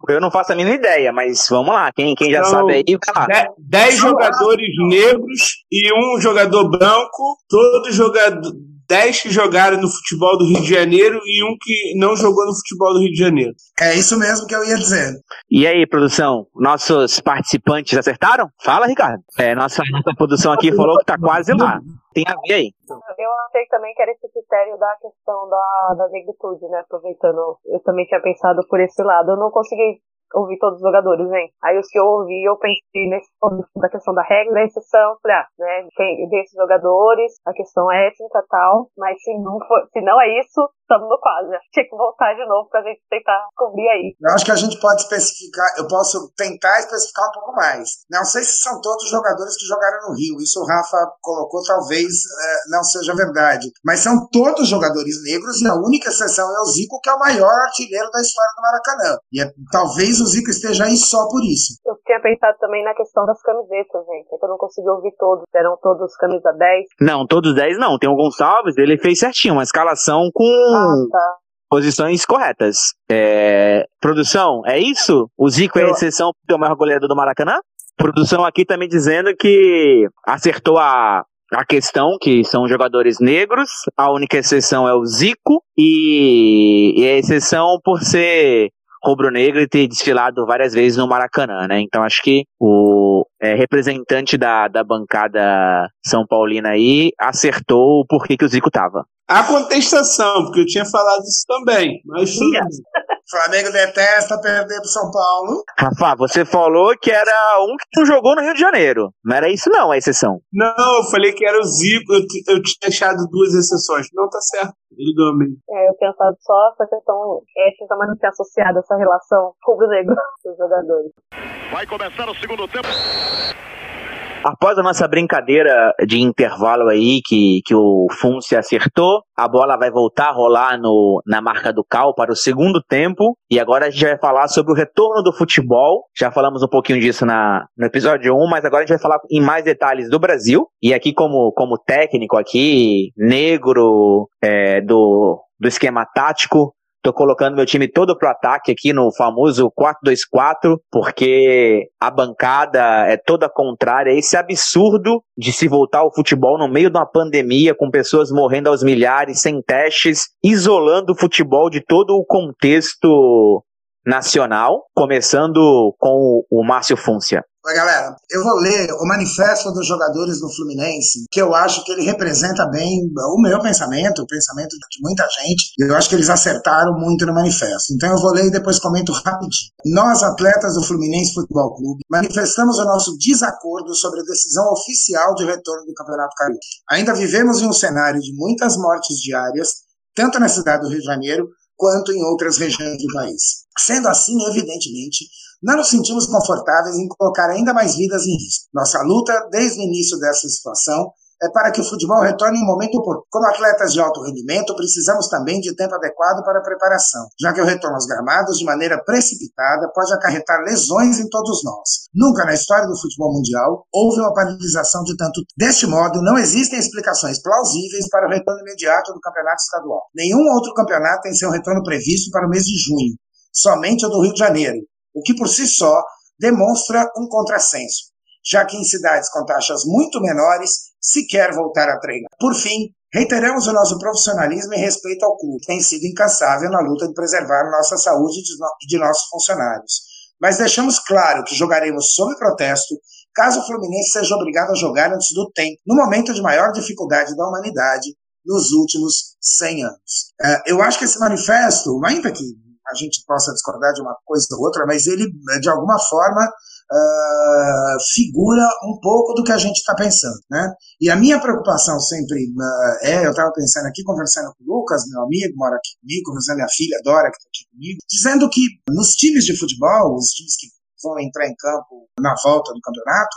Eu não faço a mínima ideia, mas vamos lá. Quem, quem já então, sabe aí, vai lá. Dez, dez jogadores negros e um jogador branco. Todo jogador, 10 que jogaram no futebol do Rio de Janeiro e um que não jogou no futebol do Rio de Janeiro. É isso mesmo que eu ia dizer E aí, produção, nossos participantes acertaram? Fala, Ricardo. É, nossa, nossa produção aqui falou que tá quase lá. Tem a ver aí. Eu achei também que era esse critério da questão da, da negritude, né? Aproveitando, eu também tinha pensado por esse lado. Eu não consegui ouvir todos os jogadores, hein? Aí os que eu ouvi, eu pensei nesse da questão da regra, da exceção, falei, ah, né? Tem desses jogadores, a questão étnica e tal, mas se não for, se não é isso, estamos no quase. Tinha que voltar de novo pra gente tentar cobrir aí. Eu acho que a gente pode especificar, eu posso tentar especificar um pouco mais. Não sei se são todos os jogadores que jogaram no Rio, isso o Rafa colocou, talvez eh, não seja verdade. Mas são todos jogadores negros e a única exceção é o Zico, que é o maior artilheiro da história do Maracanã. E é- talvez o Zico esteja aí só por isso. Eu tinha pensado também na questão das camisetas, gente. É que eu não consegui ouvir todos. Eram todos camisa 10. Não, todos 10 não. Tem o Gonçalves, ele fez certinho, uma escalação com Ah, tá. posições corretas. É, Produção, é isso? O Zico é a Eu- exceção porque é o maior goleador do Maracanã? Produção aqui tá me dizendo que acertou a, a questão, que são jogadores negros, a única exceção é o Zico, e, e a exceção por ser rubro-negro e ter desfilado várias vezes no Maracanã, né? Então acho que o é, representante da, da bancada São Paulina aí acertou o porquê que o Zico tava. Há contestação, porque eu tinha falado isso também. Mas tudo bem. Flamengo detesta perder pro São Paulo. Rafa, você falou que era um que não jogou no Rio de Janeiro. Não era isso não, a exceção. Não, eu falei que era o Zico, eu, eu tinha achado duas exceções. Não, tá certo. Ele mesmo. É, eu tinha pensado só essa questão étnica, mas não tinha associado essa relação rubro-negro dos jogadores. Vai começar o segundo tempo. Após a nossa brincadeira de intervalo aí, que, que o Funce acertou, a bola vai voltar a rolar no, na marca do Cal para o segundo tempo. E agora a gente vai falar sobre o retorno do futebol. Já falamos um pouquinho disso na, no episódio 1, mas agora a gente vai falar em mais detalhes do Brasil. E aqui, como, como técnico aqui, negro, é, do, do esquema tático, Tô colocando meu time todo pro ataque aqui no famoso 4-2-4, porque a bancada é toda contrária esse absurdo de se voltar ao futebol no meio de uma pandemia, com pessoas morrendo aos milhares, sem testes, isolando o futebol de todo o contexto nacional, começando com o Márcio Fúncia. Mas, galera, eu vou ler o manifesto dos jogadores do Fluminense, que eu acho que ele representa bem o meu pensamento, o pensamento de muita gente. e Eu acho que eles acertaram muito no manifesto. Então eu vou ler e depois comento rapidinho. Nós, atletas do Fluminense Futebol Clube, manifestamos o nosso desacordo sobre a decisão oficial de retorno do Campeonato Carioca. Ainda vivemos em um cenário de muitas mortes diárias, tanto na cidade do Rio de Janeiro quanto em outras regiões do país. Sendo assim, evidentemente, não nos sentimos confortáveis em colocar ainda mais vidas em risco. Nossa luta, desde o início dessa situação, é para que o futebol retorne em um momento oportuno. Como atletas de alto rendimento, precisamos também de tempo adequado para a preparação, já que o retorno aos gramados de maneira precipitada pode acarretar lesões em todos nós. Nunca na história do futebol mundial houve uma paralisação de tanto. Deste modo, não existem explicações plausíveis para o retorno imediato do campeonato estadual. Nenhum outro campeonato tem seu retorno previsto para o mês de junho, somente o do Rio de Janeiro, o que por si só demonstra um contrassenso, já que em cidades com taxas muito menores se quer voltar a treinar. Por fim, reiteramos o nosso profissionalismo e respeito ao clube, que tem sido incansável na luta de preservar nossa saúde e de, no de nossos funcionários. Mas deixamos claro que jogaremos sob protesto caso o Fluminense seja obrigado a jogar antes do tempo, no momento de maior dificuldade da humanidade nos últimos 100 anos. Uh, eu acho que esse manifesto, ainda que a gente possa discordar de uma coisa ou outra, mas ele, de alguma forma, uh, figura um pouco do que a gente está pensando. Né? E a minha preocupação sempre uh, é, eu estava pensando aqui, conversando com o Lucas, meu amigo, mora aqui comigo, conversando com a minha filha Dora, que está aqui comigo, dizendo que nos times de futebol, os times que vão entrar em campo na volta do campeonato,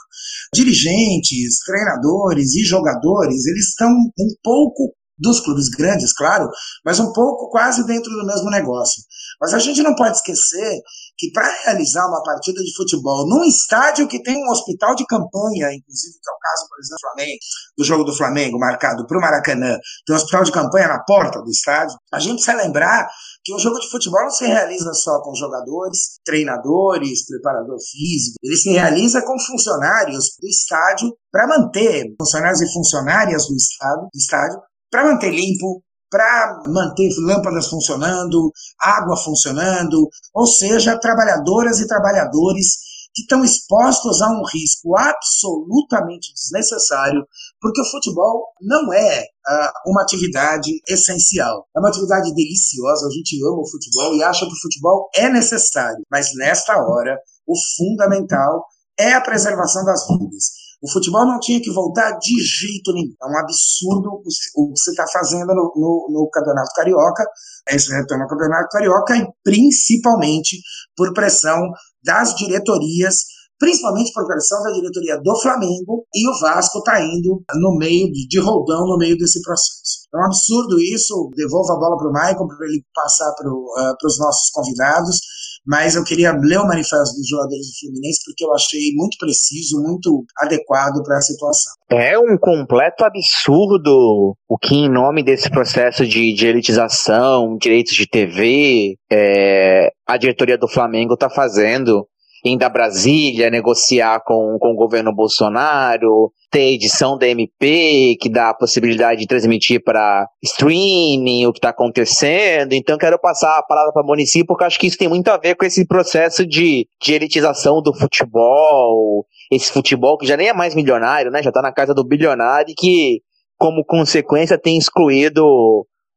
dirigentes, treinadores e jogadores, eles estão um pouco dos clubes grandes, claro, mas um pouco quase dentro do mesmo negócio. Mas a gente não pode esquecer que para realizar uma partida de futebol num estádio que tem um hospital de campanha, inclusive que é o caso, por exemplo, do, Flamengo, do jogo do Flamengo marcado para o Maracanã, tem um hospital de campanha na porta do estádio, a gente precisa lembrar que um jogo de futebol não se realiza só com jogadores, treinadores, preparador físico, ele se realiza com funcionários do estádio para manter funcionários e funcionárias do, estado, do estádio para manter limpo, para manter lâmpadas funcionando, água funcionando, ou seja, trabalhadoras e trabalhadores que estão expostos a um risco absolutamente desnecessário, porque o futebol não é uh, uma atividade essencial. É uma atividade deliciosa, a gente ama o futebol e acha que o futebol é necessário, mas nesta hora, o fundamental é a preservação das vidas. O futebol não tinha que voltar de jeito nenhum. É um absurdo o que você está fazendo no, no, no, Campeonato Carioca. Esse retorno ao Campeonato Carioca, e principalmente por pressão das diretorias, principalmente por pressão da diretoria do Flamengo, e o Vasco está indo no meio de, de roldão no meio desse processo. É um absurdo isso. Devolvo a bola para o Michael para ele passar para uh, os nossos convidados mas eu queria ler o manifesto dos jogadores do Fluminense porque eu achei muito preciso, muito adequado para a situação. É um completo absurdo o que, em nome desse processo de, de elitização, direitos de TV, é, a diretoria do Flamengo está fazendo indo a Brasília negociar com, com o governo Bolsonaro, ter edição da MP, que dá a possibilidade de transmitir para streaming o que está acontecendo. Então, quero passar a palavra para o município, porque acho que isso tem muito a ver com esse processo de, de elitização do futebol, esse futebol que já nem é mais milionário, né? Já está na casa do bilionário e que, como consequência, tem excluído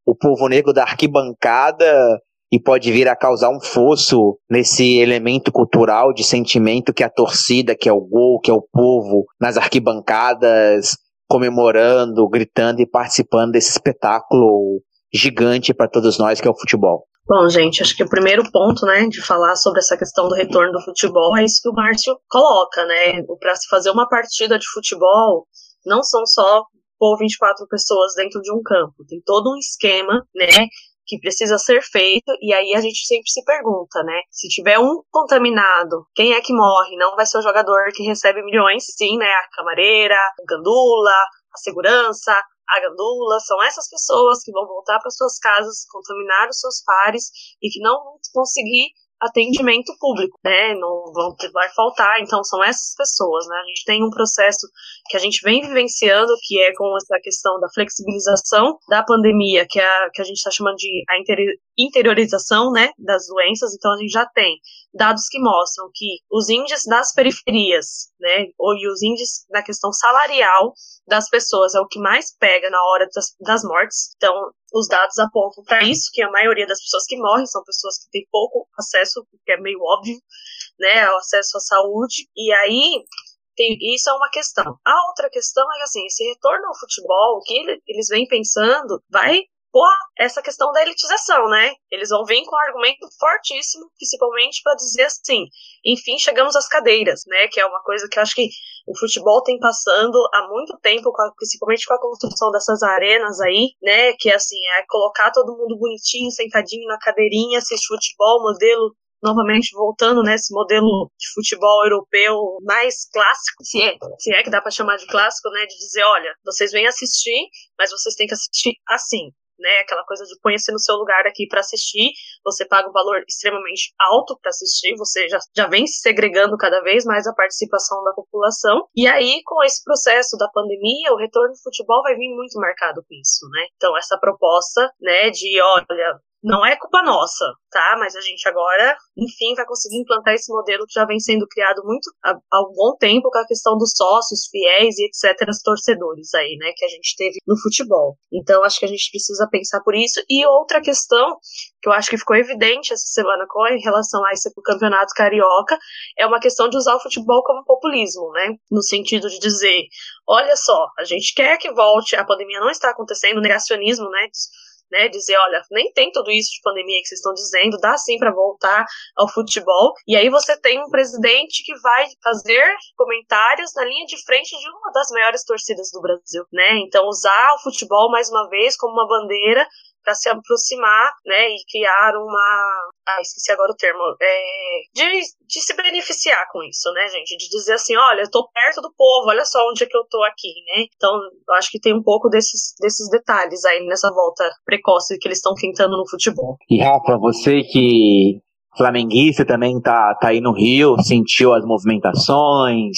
o povo negro da arquibancada e pode vir a causar um fosso nesse elemento cultural de sentimento que é a torcida, que é o gol, que é o povo, nas arquibancadas, comemorando, gritando e participando desse espetáculo gigante para todos nós que é o futebol. Bom, gente, acho que o primeiro ponto, né, de falar sobre essa questão do retorno do futebol é isso que o Márcio coloca, né? Para se fazer uma partida de futebol, não são só por 24 pessoas dentro de um campo, tem todo um esquema, né, que precisa ser feito, e aí a gente sempre se pergunta, né? Se tiver um contaminado, quem é que morre? Não vai ser o jogador que recebe milhões, sim, né? A camareira, o gandula, a segurança, a gandula, são essas pessoas que vão voltar para suas casas, contaminar os seus pares e que não vão conseguir atendimento público, né? Não vão vai faltar, então são essas pessoas, né? A gente tem um processo que a gente vem vivenciando, que é com essa questão da flexibilização da pandemia, que é a, que a gente está chamando de a interiorização, né, das doenças. Então a gente já tem dados que mostram que os índices das periferias, né, ou e os índices da questão salarial das pessoas é o que mais pega na hora das, das mortes. Então, os dados apontam para isso, que a maioria das pessoas que morrem são pessoas que têm pouco acesso, que é meio óbvio, né, ao acesso à saúde. E aí, tem, isso é uma questão. A outra questão é que, assim, esse retorno ao futebol, o que eles vêm pensando, vai essa questão da elitização, né? Eles vão vir com um argumento fortíssimo, principalmente para dizer assim, enfim, chegamos às cadeiras, né? Que é uma coisa que eu acho que o futebol tem passando há muito tempo, principalmente com a construção dessas arenas aí, né? Que assim, é colocar todo mundo bonitinho, sentadinho na cadeirinha, assistir futebol, modelo novamente voltando nesse modelo de futebol europeu mais clássico, se é, se é que dá para chamar de clássico, né, de dizer, olha, vocês vêm assistir, mas vocês têm que assistir assim, né? Aquela coisa de conhecer no seu lugar aqui para assistir, você paga um valor extremamente alto para assistir, você já, já vem se segregando cada vez mais a participação da população. E aí, com esse processo da pandemia, o retorno do futebol vai vir muito marcado com isso, né? Então, essa proposta, né, de olha, não é culpa nossa, tá? Mas a gente agora, enfim, vai conseguir implantar esse modelo que já vem sendo criado muito há, há um bom tempo com a questão dos sócios, fiéis e etc, torcedores aí, né, que a gente teve no futebol. Então, acho que a gente precisa pensar por isso. E outra questão que eu acho que ficou evidente essa semana com relação a esse campeonato carioca é uma questão de usar o futebol como populismo, né? No sentido de dizer, olha só, a gente quer que volte, a pandemia não está acontecendo, negacionismo, né? né? Dizer, olha, nem tem tudo isso de pandemia que vocês estão dizendo, dá sim para voltar ao futebol. E aí você tem um presidente que vai fazer comentários na linha de frente de uma das maiores torcidas do Brasil, né? Então usar o futebol mais uma vez como uma bandeira para se aproximar, né, e criar uma, ah, esqueci agora o termo, é, de, de se beneficiar com isso, né, gente, de dizer assim, olha, eu tô perto do povo, olha só onde é que eu tô aqui, né, então eu acho que tem um pouco desses, desses detalhes aí nessa volta precoce que eles estão pintando no futebol. E Rafa, você que flamenguista também tá, tá aí no Rio, sentiu as movimentações,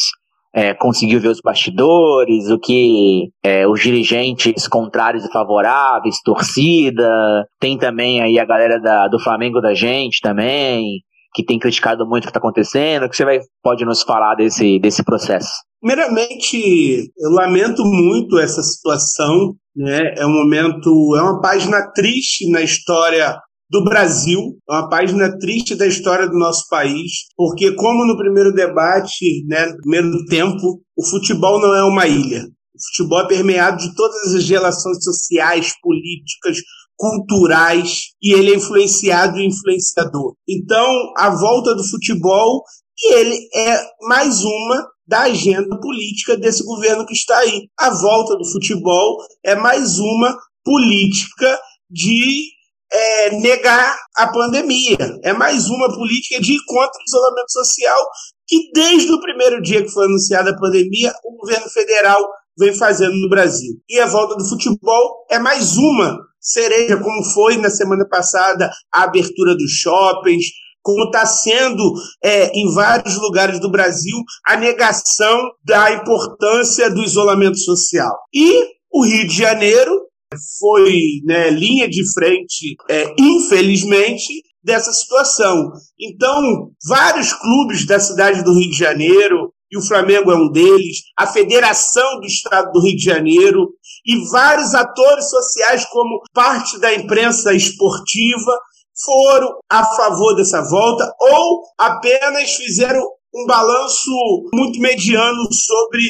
é, conseguiu ver os bastidores, o que é, os dirigentes contrários e favoráveis, torcida, tem também aí a galera da, do Flamengo da gente também, que tem criticado muito o que está acontecendo. O que você vai, pode nos falar desse, desse processo? Primeiramente, eu lamento muito essa situação, né? É um momento, é uma página triste na história do Brasil, é uma página triste da história do nosso país, porque como no primeiro debate, né, no primeiro tempo, o futebol não é uma ilha. O futebol é permeado de todas as relações sociais, políticas, culturais, e ele é influenciado e influenciador. Então, a volta do futebol, e ele é mais uma da agenda política desse governo que está aí. A volta do futebol é mais uma política de é, negar a pandemia. É mais uma política de contra o isolamento social que, desde o primeiro dia que foi anunciada a pandemia, o governo federal vem fazendo no Brasil. E a volta do futebol é mais uma cereja, como foi na semana passada a abertura dos shoppings, como está sendo é, em vários lugares do Brasil a negação da importância do isolamento social. E o Rio de Janeiro foi né, linha de frente, é, infelizmente, dessa situação. Então, vários clubes da cidade do Rio de Janeiro, e o Flamengo é um deles, a Federação do Estado do Rio de Janeiro, e vários atores sociais, como parte da imprensa esportiva, foram a favor dessa volta ou apenas fizeram um balanço muito mediano sobre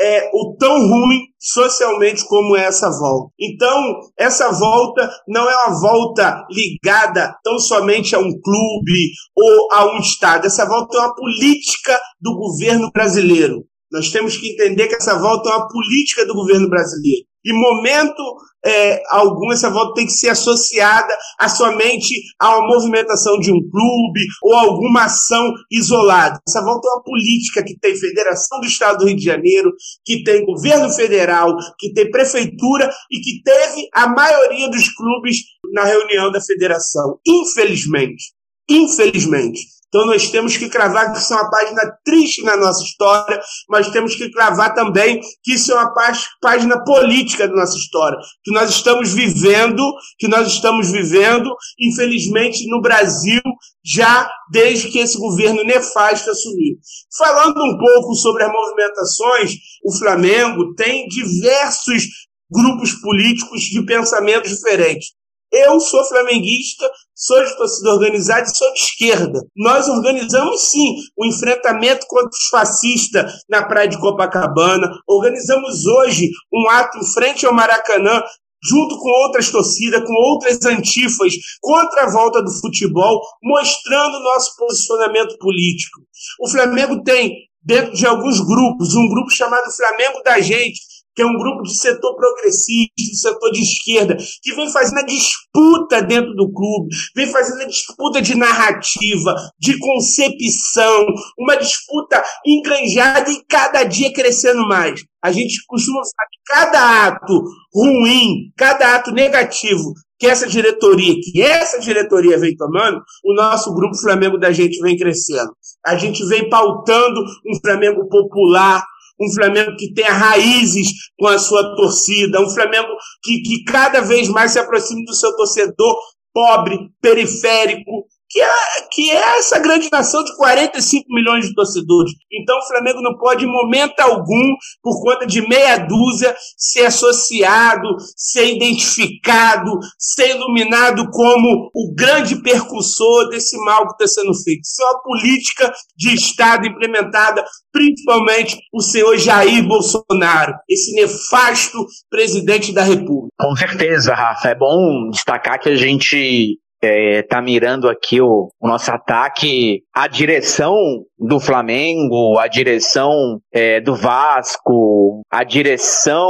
é, o tão ruim socialmente como é essa volta. Então, essa volta não é uma volta ligada tão somente a um clube ou a um Estado. Essa volta é uma política do governo brasileiro. Nós temos que entender que essa volta é uma política do governo brasileiro. Em momento é, algum, essa volta tem que ser associada a somente a uma movimentação de um clube ou alguma ação isolada. Essa volta é uma política que tem Federação do Estado do Rio de Janeiro, que tem governo federal, que tem prefeitura e que teve a maioria dos clubes na reunião da federação. Infelizmente. Infelizmente. Então nós temos que cravar que isso é uma página triste na nossa história, mas temos que cravar também que isso é uma página política da nossa história, que nós estamos vivendo, que nós estamos vivendo, infelizmente, no Brasil, já desde que esse governo nefasto assumiu. Falando um pouco sobre as movimentações, o Flamengo tem diversos grupos políticos de pensamentos diferentes. Eu sou flamenguista, sou de torcida organizada e sou de esquerda. Nós organizamos sim o enfrentamento contra os fascistas na praia de Copacabana. Organizamos hoje um ato em frente ao Maracanã junto com outras torcidas, com outras antifas, contra a volta do futebol, mostrando nosso posicionamento político. O Flamengo tem, dentro de alguns grupos, um grupo chamado Flamengo da Gente, que é um grupo de setor progressista, de setor de esquerda, que vem fazendo a disputa dentro do clube, vem fazendo a disputa de narrativa, de concepção, uma disputa engranjada e cada dia crescendo mais. A gente costuma falar que cada ato ruim, cada ato negativo que essa diretoria, que essa diretoria vem tomando, o nosso grupo Flamengo da gente vem crescendo. A gente vem pautando um Flamengo popular, um Flamengo que tenha raízes com a sua torcida, um Flamengo que, que cada vez mais se aproxime do seu torcedor pobre, periférico, que é, que é essa grande nação de 45 milhões de torcedores. Então o Flamengo não pode, em momento algum, por conta de meia dúzia, ser associado, ser identificado, ser iluminado como o grande percussor desse mal que está sendo feito. Isso é uma política de Estado implementada principalmente o senhor Jair Bolsonaro, esse nefasto presidente da República. Com certeza, Rafa. É bom destacar que a gente é, tá mirando aqui o, o, nosso ataque à direção do Flamengo, à direção é, do Vasco, à direção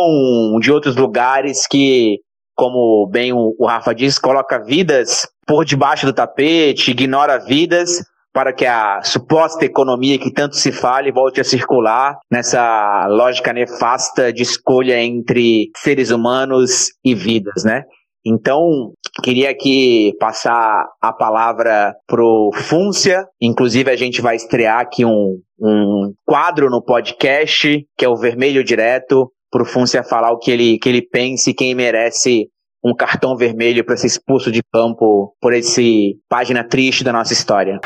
de outros lugares que, como bem o, o Rafa diz, coloca vidas por debaixo do tapete, ignora vidas para que a suposta economia que tanto se fala volte a circular nessa lógica nefasta de escolha entre seres humanos e vidas, né? Então, queria aqui passar a palavra pro Fúncia. Inclusive, a gente vai estrear aqui um, um quadro no podcast, que é o Vermelho Direto, pro Fúncia falar o que ele, que ele pensa e quem merece um cartão vermelho para ser expulso de campo por esse página triste da nossa história.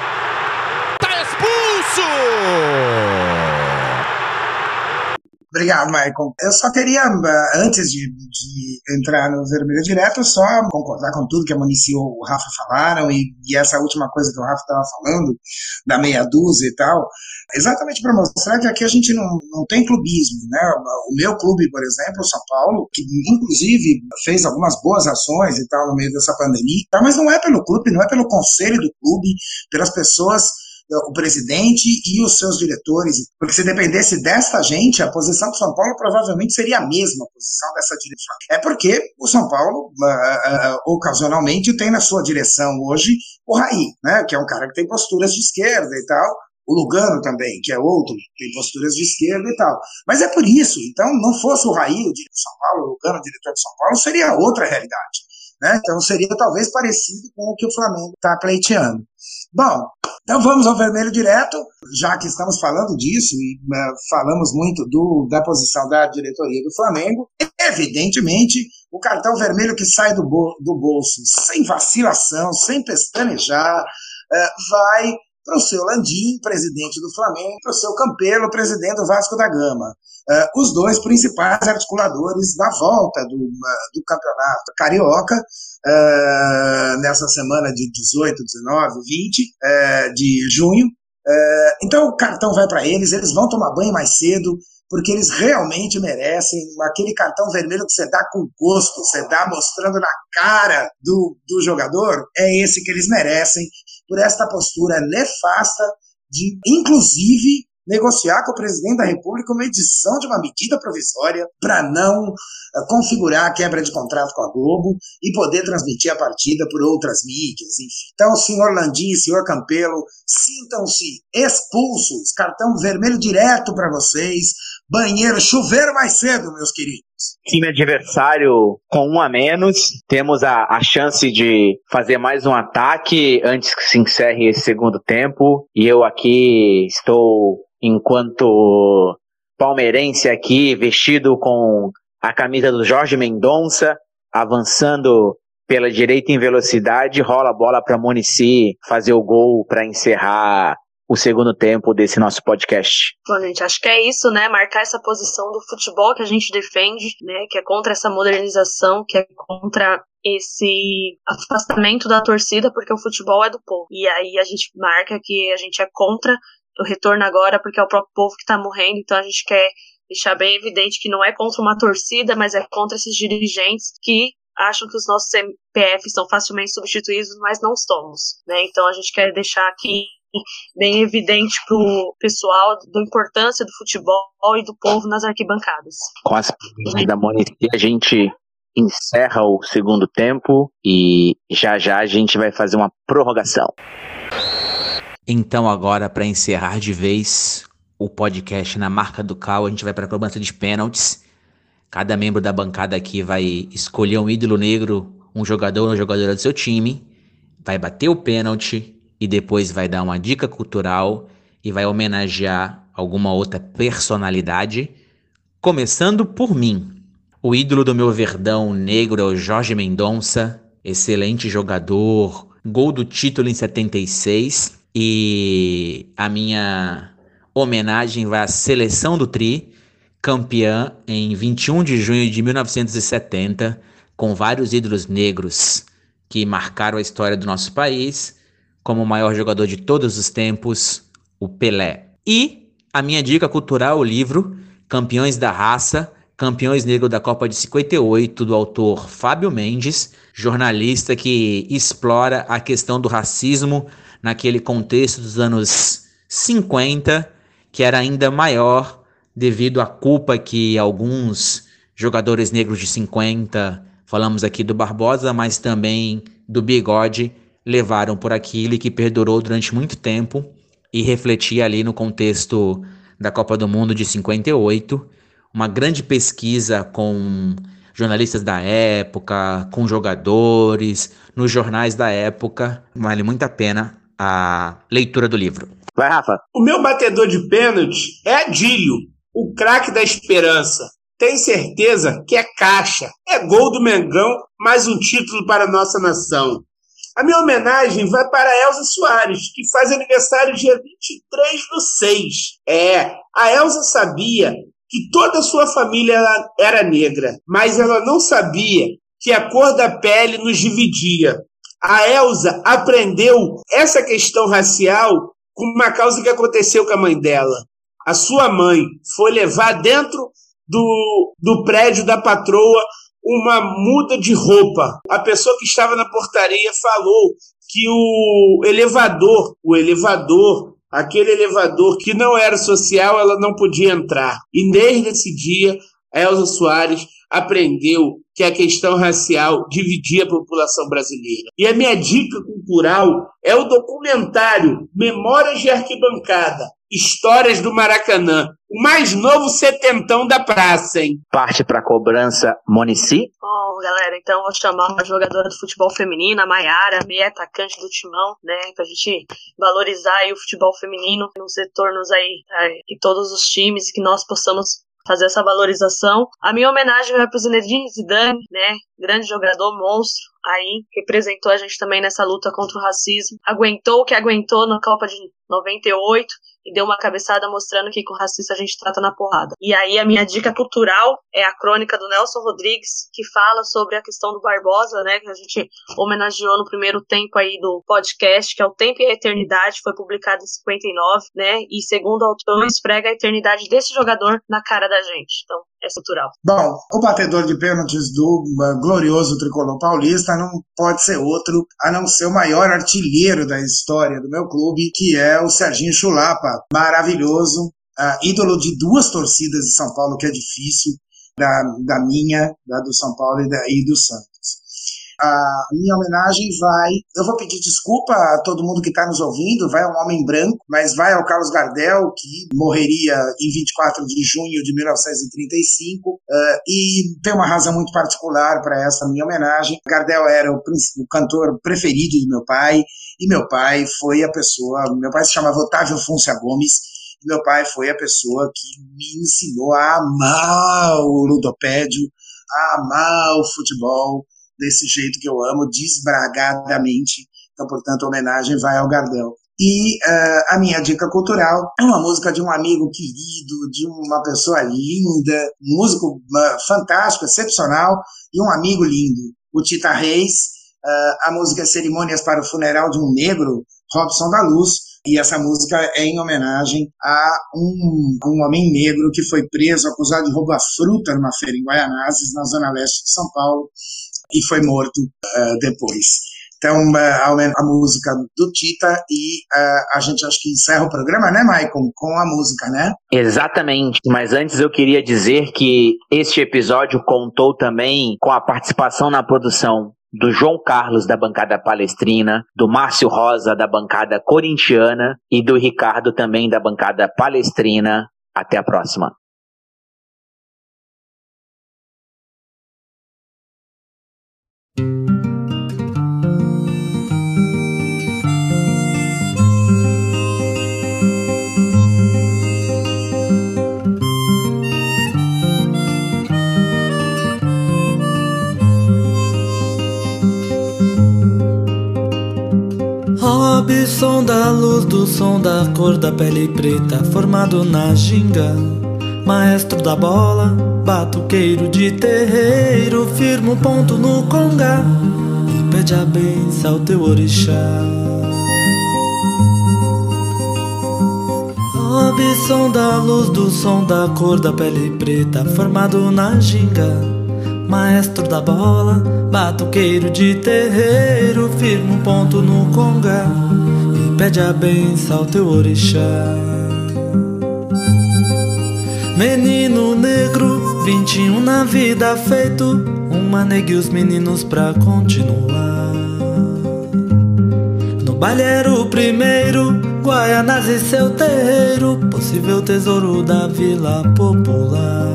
Obrigado, Michael. Eu só queria, eh, antes de, de, entrar no vermelho direto, só concordar com tudo que a Monici e o Rafa falaram e, e essa última coisa que o Rafa estava falando, da meia dúzia e tal, exatamente para mostrar que aqui a gente não, não tem clubismo, né? O meu clube, por exemplo, o São Paulo, que inclusive fez algumas boas ações e tal no meio dessa pandemia, tá? mas não é pelo clube, não é pelo conselho do clube, pelas pessoas o presidente e os seus diretores, porque se dependesse desta gente, a posição do São Paulo provavelmente seria a mesma posição dessa direção. É porque o São Paulo, uh, uh, ocasionalmente, tem na sua direção hoje o Raí, né, que é um cara que tem posturas de esquerda e tal, o Lugano também, que é outro, tem posturas de esquerda e tal. Mas é por isso, então, não fosse o Raí, o diretor de São Paulo, o Lugano, o diretor de São Paulo, seria outra realidade. Né? Então seria talvez parecido com o que o Flamengo está pleiteando. Bom, então vamos ao vermelho direto, já que estamos falando disso e uh, falamos muito do, da posição da diretoria do Flamengo. Evidentemente, o cartão vermelho que sai do, bo do bolso sem vacilação, sem pestanejar, uh, vai para o seu Landim, presidente do Flamengo, para o seu Campelo, presidente do Vasco da Gama uh, os dois principais articuladores da volta do, uh, do campeonato carioca, uh, nessa semana de 18, 19, 20 de junho. então o cartão vai para eles, eles vão tomar banho mais cedo, porque eles realmente merecem aquele cartão vermelho que você dá com gosto, você dá mostrando na cara do, do jogador, é esse que eles merecem por esta postura nefasta de, inclusive, negociar com o presidente da República uma edição de uma medida provisória para não uh, configurar a quebra de contrato com a Globo e poder transmitir a partida por outras mídias, enfim. Então, senhor Landim, senhor Campelo, sintam-se expulsos, cartão vermelho direto para vocês, banheiro, chuveiro mais cedo, meus queridos. Time adversário com um a menos, temos a, a chance de fazer mais um ataque antes que se encerre esse segundo tempo. E eu aqui estou enquanto palmeirense aqui, vestido com a camisa do Jorge Mendonça, avançando pela direita em velocidade, rola a bola para Munici fazer o gol para encerrar o segundo tempo desse nosso podcast. Bom, gente, acho que é isso, né? Marcar essa posição do futebol que a gente defende, né? Que é contra essa modernização, que é contra esse afastamento da torcida, porque o futebol é do povo. E aí a gente marca que a gente é contra o retorno agora, porque é o próprio povo que está morrendo, então a gente quer deixar bem evidente que não é contra uma torcida, mas é contra esses dirigentes que acham que os nossos CPFs são facilmente substituídos, mas não somos, né? Então a gente quer deixar aqui bem evidente para o pessoal da importância do futebol e do povo nas arquibancadas. Com as da Monici, a gente encerra o segundo tempo e já já a gente vai fazer uma prorrogação. Então, agora, para encerrar de vez o podcast na marca do Cal, a gente vai para a cobrança de pênaltis. Cada membro da bancada aqui vai escolher um ídolo negro, um jogador ou jogadora do seu time, vai bater o pênalti e depois vai dar uma dica cultural e vai homenagear alguma outra personalidade, começando por mim. O ídolo do meu verdão negro é o Jorge Mendonça, excelente jogador, gol do título em 76 e a minha homenagem vai à seleção do Tri, campeã em 21 de junho de 1970, com vários ídolos negros que marcaram a história do nosso país, como o maior jogador de todos os tempos, o Pelé. E a minha dica cultural, o livro Campeões da Raça, Campeões Negros da Copa de 58, do autor Fábio Mendes, jornalista que explora a questão do racismo naquele contexto dos anos 50, que era ainda maior devido à culpa que alguns jogadores negros de 50, falamos aqui do Barbosa, mas também do Bigode, levaram por aquilo e que perdurou durante muito tempo e refletia ali no contexto da Copa do Mundo de 58, uma grande pesquisa com jornalistas da época, com jogadores, nos jornais da época. Vale muito a pena a leitura do livro. Vai, Rafa. O meu batedor de pênalti é Adílio, o craque da esperança. Tem certeza que é caixa. É gol do Mengão, mais um título para a nossa nação. A minha homenagem vai para Elza Soares, que faz aniversário dia 23 do 6. É, a Elza sabia que toda a sua família era negra, mas ela não sabia que a cor da pele nos dividia. A Elsa aprendeu essa questão racial com uma causa que aconteceu com a mãe dela. A sua mãe foi levar dentro do, do prédio da patroa uma muda de roupa. A pessoa que estava na portaria falou que o elevador, o elevador, aquele elevador que não era social, ela não podia entrar. E desde esse dia, Elza Soares aprendeu que a questão racial dividia a população brasileira. E a minha dica cultural é o documentário Memórias de Arquibancada, Histórias do Maracanã, o mais novo setentão da praça, hein? Parte para cobrança Monici. Bom, galera, então vou chamar uma jogadora do futebol feminino, a Maiara, meia atacante do Timão, né, pra gente valorizar aí o futebol feminino, nos retornos aí, aí de todos os times, que nós possamos fazer essa valorização. A minha homenagem vai para o Zinedine Zidane, né? Grande jogador, monstro, aí representou a gente também nessa luta contra o racismo. Aguentou o que aguentou na Copa de 98 e deu uma cabeçada mostrando que com racista a gente trata na porrada. E aí a minha dica cultural é a crônica do Nelson Rodrigues, que fala sobre a questão do Barbosa, né, que a gente homenageou no primeiro tempo aí do podcast, que é o Tempo e a Eternidade, foi publicado em 59, né, e segundo o autor, esprega a eternidade desse jogador na cara da gente. Então, é cultural. Bom, o batedor de pênaltis do uh, glorioso tricolor paulista não pode ser outro a não ser o maior artilheiro da história do meu clube, que é o Serginho Chulapa, maravilhoso, uh, ídolo de duas torcidas de São Paulo, que é difícil, da, da minha, da do São Paulo e, da, e do Santos. A minha homenagem vai. Eu vou pedir desculpa a todo mundo que está nos ouvindo, vai ao Homem Branco, mas vai ao Carlos Gardel, que morreria em 24 de junho de 1935, uh, e tem uma razão muito particular para essa minha homenagem. Gardel era o, o cantor preferido do meu pai, e meu pai foi a pessoa. Meu pai se chamava Otávio Fúncia Gomes, meu pai foi a pessoa que me ensinou a amar o ludopédio, a amar o futebol, desse jeito que eu amo, desbragadamente. Então, portanto, a homenagem vai ao Gardel. E uh, a minha dica cultural é uma música de um amigo querido, de uma pessoa linda, um músico uh, fantástico, excepcional e um amigo lindo, o Tita Reis. Uh, a música é Cerimônias para o Funeral de um Negro, Robson da Luz. E essa música é em homenagem a um, um homem negro que foi preso, acusado de roubar fruta numa feira em Guaianazes, na zona leste de São Paulo e foi morto uh, depois. Então, uh, a, a, música do Tita e uh, a gente acho que encerra o programa, né, Maicon? Com a música, né? Exatamente. Mas antes eu queria dizer que este episódio contou também com a participação na produção do João Carlos da bancada palestrina, do Márcio Rosa da bancada corintiana e do Ricardo também da bancada palestrina. Até a próxima. Som da luz do som da cor da pele preta, formado na ginga. Maestro da bola, batuqueiro de terreiro, firma o ponto no conga e pede a benção ao teu orixá. Sobe som da luz do som da cor da pele preta, formado na ginga. Maestro da bola, batuqueiro de terreiro, firma um ponto no conga pede a benção ao teu orixá. Menino negro, 21 na vida feito, uma nega e os meninos pra continuar. No baile era o primeiro Guaianás e seu terreiro, possível tesouro da Vila Popular.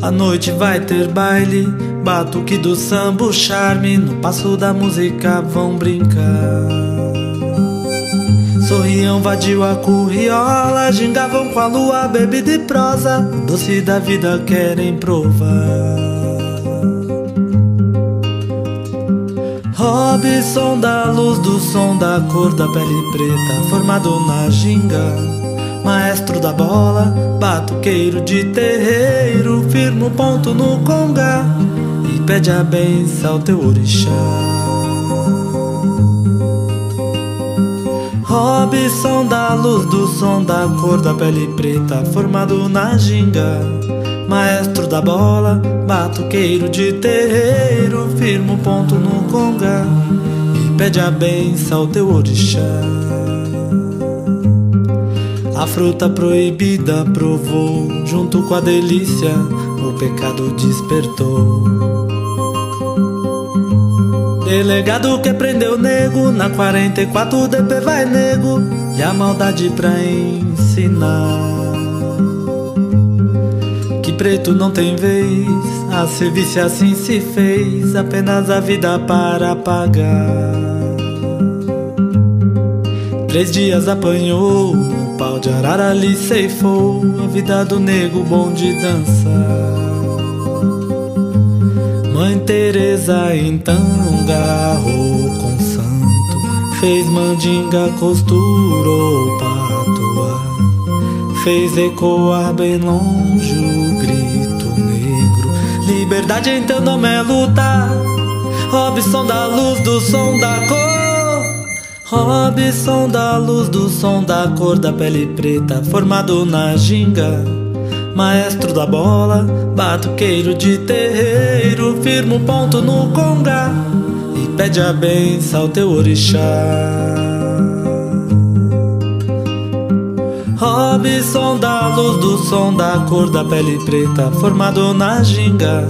A noite vai ter baile, batuque do samba, o charme. No passo da música vão brincar. Sorriam, vadio a curriola, gingavam com a lua, bebida e prosa. O doce da vida querem provar. Robson da luz do som da cor da pele preta, formado na ginga. Maestro da bola, batuqueiro de terreiro, firma o ponto no conga pede a benção ao teu orixá. Robson da luz do som da cor da pele preta, formado na ginga. Maestro da bola, batuqueiro de terreiro, firma o ponto no conga e pede a benção ao teu orixá. A fruta proibida provou, junto com a delícia, o pecado despertou. Delegado que prendeu nego, na 44 o DP vai nego, e a maldade pra ensinar preto não tem vez. A serviço assim se fez, apenas a vida para pagar. Três dias apanhou, o pau de arara lhe ceifou a vida do nego bom de dançar. Mãe Teresa então garrou com santo, fez mandinga, costurou patua, fez ecoar bem longe o grito negro. Liberdade teu nome é luta. Robson da luz do som da cor. Robson da luz do som da cor da pele preta, formado na ginga. Maestro da bola, batuqueiro de terreiro, firma um ponto no conga e pede a benção ao teu orixá. Robson da luz do som da cor da pele preta, formado na ginga.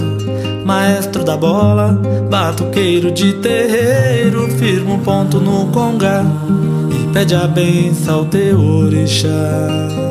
Maestro da bola, batuqueiro de terreiro, firma um ponto no conga e pede a benção ao teu orixá.